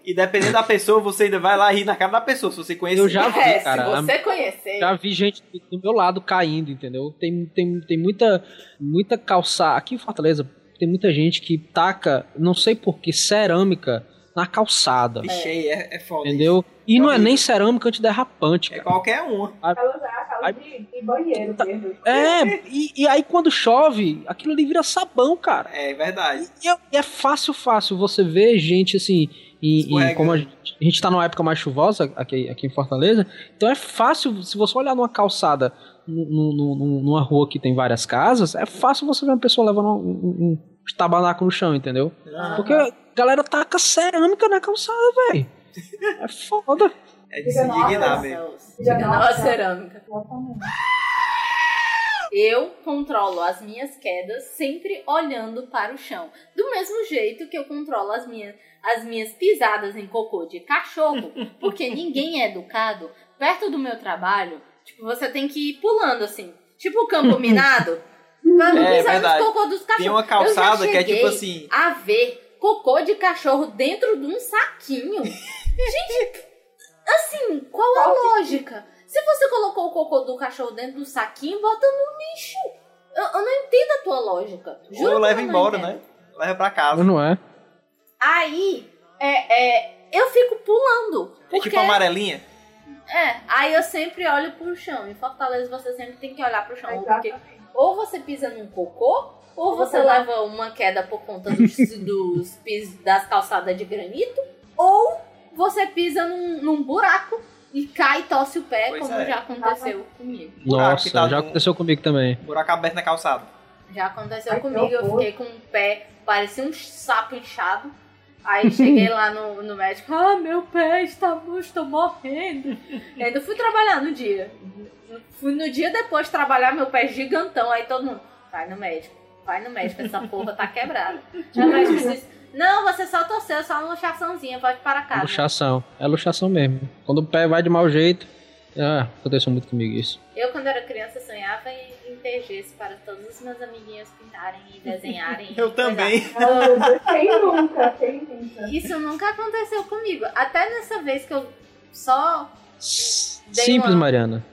e dependendo da pessoa, você ainda vai lá rir na cara da pessoa, se você conhecer. Eu já vi, É, cara. se você conhecer. Já vi gente do- meu lado caindo, entendeu? Tem, tem, tem muita, muita calçada. Aqui em Fortaleza tem muita gente que taca, não sei porquê, cerâmica na calçada. Vixe, é, é foda. Entendeu? E não é nem cerâmica antiderrapante, É cara. qualquer uma. Aquelas, é aquelas de, de banheiro mesmo. É, e, e aí quando chove, aquilo ali vira sabão, cara. É verdade. E é, e é fácil, fácil você ver gente assim. E, Escorregando. como a gente, a gente tá numa época mais chuvosa aqui, aqui em Fortaleza, então é fácil, se você olhar numa calçada, nu- nu- nu- numa rua que tem várias casas, é fácil você ver uma pessoa levando um, um, um tabanaco no chão, entendeu? Porque a galera taca cerâmica na calçada, velho. É foda. É de se indignar cerâmica. Exatamente. Eu controlo as minhas quedas sempre olhando para o chão. Do mesmo jeito que eu controlo as minhas, as minhas pisadas em cocô de cachorro, [LAUGHS] porque ninguém é educado. Perto do meu trabalho, tipo, você tem que ir pulando assim. Tipo o campo [LAUGHS] minado. Pra não É, pisar verdade. nos cocô dos cachorros. Tem uma calçada que é tipo assim. A ver cocô de cachorro dentro de um saquinho. [LAUGHS] Gente, assim, qual a lógica? Se você colocou o cocô do cachorro dentro do saquinho, bota no lixo. Eu, eu não entendo a tua lógica. Juro Ou leva embora, entendo. né? Leva pra casa. Não é? Aí, é, é, eu fico pulando. É Porque, tipo amarelinha. é, aí eu sempre olho pro chão. Em Fortaleza você sempre tem que olhar pro chão. Porque Exatamente. ou você pisa num cocô, ou você Ou você leva uma queda por conta dos, [LAUGHS] dos pis, das calçadas de granito, ou você pisa num, num buraco e cai e tosse o pé, Pois como é. já aconteceu comigo. Buraco que Nossa, tá já aconteceu comigo também. Buraco aberto na calçada. Já aconteceu Ai, comigo, eu fiquei com o pé, parecia um sapo inchado. Aí cheguei [LAUGHS] lá no, no médico, ah, meu pé está, estou morrendo. E ainda fui trabalhar no dia. Fui no dia depois trabalhar, meu pé gigantão. Aí todo mundo, vai no médico, vai no médico, essa porra tá quebrada. Aí o médico disse, não, você só torceu, só uma luxaçãozinha, pode ir para casa. Luxação. É luxação mesmo. Quando o pé vai de mau jeito. Ah, aconteceu muito comigo isso. Eu, quando era criança, sonhava em, ter gesso para todos os meus amiguinhos pintarem e desenharem. [LAUGHS] e Eu coisar. também. Meu Deus, Quem nunca? Quem nunca? Isso nunca aconteceu comigo. Até nessa vez que eu só. Simples, uma- Mariana.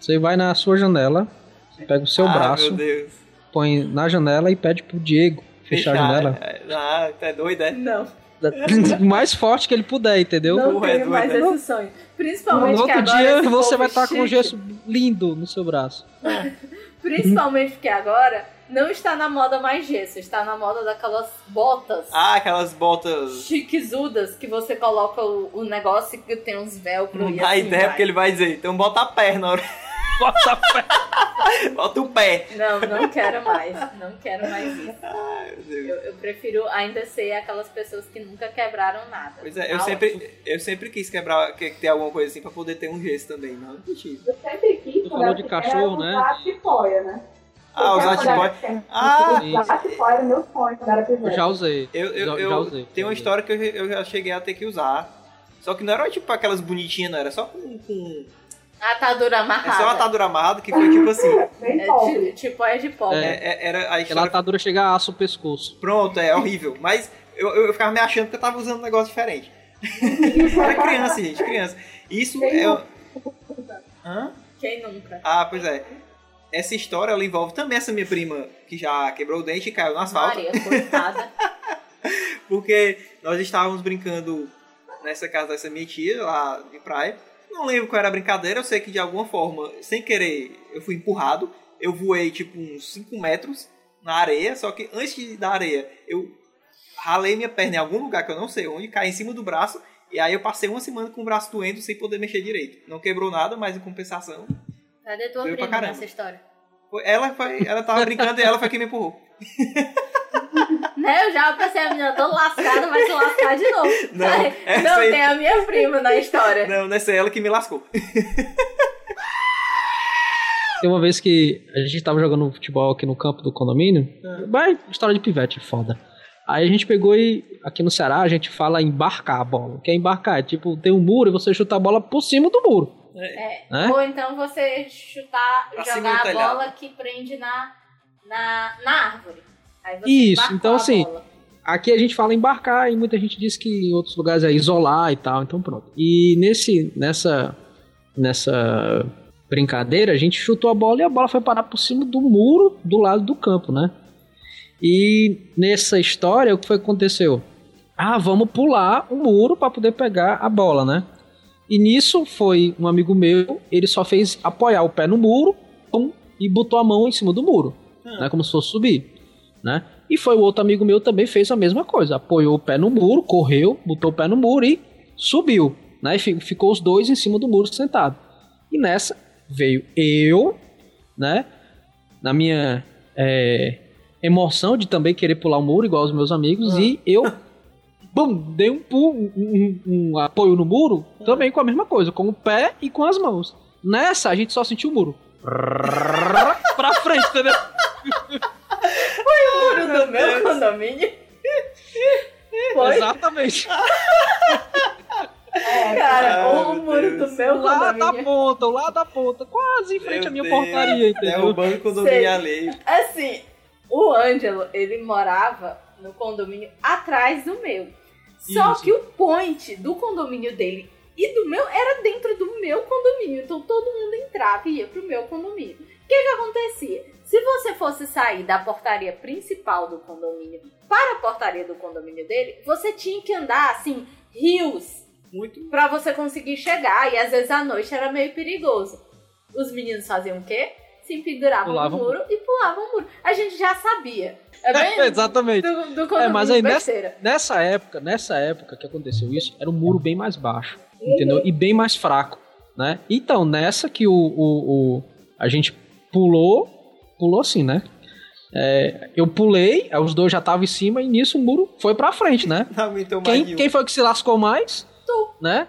Você vai na sua janela, você pega o seu ah, braço, meu Deus. põe na janela e pede pro Diego fechar, a janela. É, Ah, tá doido, é? Não. O [LAUGHS] mais forte que ele puder, entendeu? Não Porra, é tenho mais doida. esse sonho. No Principalmente que outro agora. dia você vai estar com um gesso lindo no seu braço. [LAUGHS] Principalmente porque agora não está na moda mais gesso, está na moda daquelas botas Ah, aquelas botas. chiquezudas que você coloca o, o negócio que tem uns velcro Não e dá assim ideia vai. porque ele vai dizer. Então bota a perna na hora. Bota pé. Bota o pé. Não, não quero mais. Não quero mais isso. Ai. Eu, eu prefiro ainda ser aquelas pessoas que nunca quebraram nada. Pois é, eu Tá sempre, eu sempre quis quebrar, que- ter alguma coisa assim pra poder ter um gesso também. Não, não tive. Eu sempre quis. Tu falou de pequena, cachorro, né? usar tipóia, né? Ah, usar tipóia. pequena, Ah, Usar tipóia era meu sonho quando era Eu já usei. Eu, eu, já, eu já usei. tem uma história que eu, eu já cheguei a ter que usar. Só que não era tipo aquelas bonitinhas, não. Era só com. com Atadura é amarrada. só uma atadura amarrada que foi tipo assim. [LAUGHS] É, tipo é de pobre. é- é- era a Aquela história. atadura chega a aço o pescoço. Pronto, é horrível. Mas eu, eu ficava me achando que eu tava usando um negócio diferente. [LAUGHS] era criança, gente, criança. Isso Quem é. nunca? Hã? Quem nunca? Ah, pois é. Essa história ela envolve também essa minha prima que já quebrou o dente e caiu no asfalto. Maria, coitada. [LAUGHS] Porque nós estávamos brincando nessa casa dessa minha tia, lá de praia. Não lembro qual era a brincadeira, eu sei que de alguma forma, sem querer, eu fui empurrado. Eu voei tipo uns 5 metros na areia, só que antes da areia, eu ralei minha perna em algum lugar que eu não sei onde, caí em cima do braço. E aí eu passei uma semana com o braço doendo sem poder mexer direito. Não quebrou nada, mas em compensação. Cadê tua prima nessa história? Ela, foi, ela tava brincando e ela foi quem me empurrou. [LAUGHS] É, eu já pensei, a menina toda lascada, vai se lascar de novo. Não, essa não aí- tem a minha prima na história. Não, nessa é ela que me lascou. [LAUGHS] Tem uma vez que a gente tava jogando futebol aqui no campo do condomínio. Vai, história de pivete, foda. Aí a gente pegou e, aqui no Ceará, a gente fala embarcar a bola. O que é embarcar? É tipo, tem um muro e você chuta a bola por cima do muro. É. Né? Ou então você chutar, Pra jogar a bola que prende na, na, na árvore. Aí você Isso, então assim. Aqui a gente fala embarcar e muita gente diz que em outros lugares é isolar e tal, então pronto. E nesse, nessa, nessa brincadeira, a gente chutou a bola e a bola foi parar por cima do muro do lado do campo, né? E nessa história, o que foi que aconteceu? Ah, vamos pular o muro para poder pegar a bola, né? E nisso foi um amigo meu, ele só fez apoiar o pé no muro, pum, e botou a mão em cima do muro, né? Como se fosse subir, né? E foi o outro amigo meu também fez a mesma coisa, apoiou o pé no muro, correu, botou o pé no muro e subiu, né? E fi- ficou os dois em cima do muro sentado. E nessa veio eu, né? Na minha é, emoção de também querer pular o muro igual os meus amigos e eu bum, dei um, pu- um, um- um apoio no muro também com a mesma coisa, com o pé e com as mãos. Nessa a gente só sentiu o muro [LAUGHS] pra frente, entendeu? O muro do meu condomínio. Foi, Exatamente. cara, Ai, o muro Deus. do meu lá da condomínio. ponta, lá da ponta, quase em frente Meu à minha Deus. portaria, É entendeu? o banco condomínio Sei. alheio. Assim, o Ângelo, ele morava no condomínio atrás do meu. Só Isso. que o point do condomínio dele e do meu era dentro do meu condomínio. Então todo mundo entrava e ia pro meu condomínio. O que que acontecia? Se você fosse sair da portaria principal do condomínio para a portaria do condomínio dele, você tinha que andar assim, rios Muito. Pra você conseguir chegar. E às vezes à noite era meio perigoso. Os meninos faziam o quê? Se penduravam Pulavam no muro e pulavam o muro. A gente já sabia. É bem [LAUGHS] Exatamente. do, do condomínio É, mas aí nessa, nessa época, nessa época que aconteceu isso, era um muro bem mais baixo, entendeu? E bem mais fraco, né? Então, nessa que o, o, o- a gente pulou, pulou assim, né? É, eu pulei, os dois já estavam em cima e nisso o muro foi pra frente, né? [LAUGHS] Quem, quem foi que se lascou mais? Tu. Né?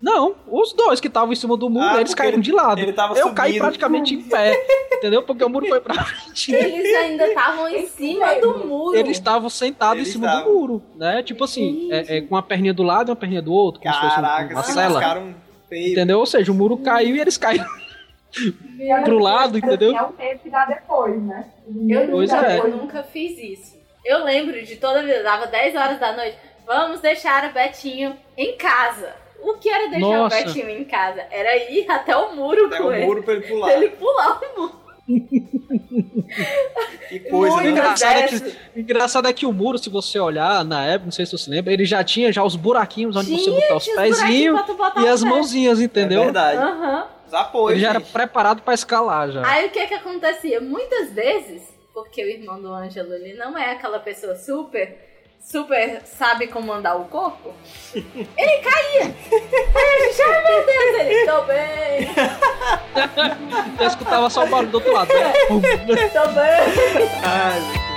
Não, os dois que estavam em cima do muro, Ah, eles caíram ele- de lado. ele tava eu caí subindo. praticamente em pé, entendeu? Porque o muro foi pra [LAUGHS] frente. Eles ainda estavam em cima do muro. Eles estavam sentados Eles em cima estavam. do muro, né? Tipo assim, é, é, com uma perninha do lado e uma perninha do outro, como se fosse um- Caraca, uma se cela. lascaram feio. Entendeu? Ou seja, o muro caiu e eles caíram pro lado, Deus, entendeu? É o tempo que dá depois, né? Eu Pois nunca, é. eu nunca fiz isso. Eu lembro de toda vida, dava 10 horas da noite. Vamos deixar o Betinho em casa. O que era deixar Nossa. o Betinho em casa? Era ir até o muro Até com o ele. muro pra ele pular. Ele pular o muro. Que coisa, né? engraçado, é que, o engraçado é que o muro, se você olhar na época, não sei se você lembra, ele já tinha já os buraquinhos onde você Tinha, botar os pezinhos pra e as pé. mãozinhas, É entendeu? verdade. Aham. Ele já era gente. preparado pra escalar já. Aí o que que acontecia? Muitas vezes, porque o irmão do Ângelo, ele não é aquela pessoa super, super sabe comandar o corpo, [LAUGHS] ele caía. Aí a gente, ai meu Deus, ele, [LAUGHS] tô bem, Eu escutava só o barulho do outro lado. né? [LAUGHS] tô bem. Ai,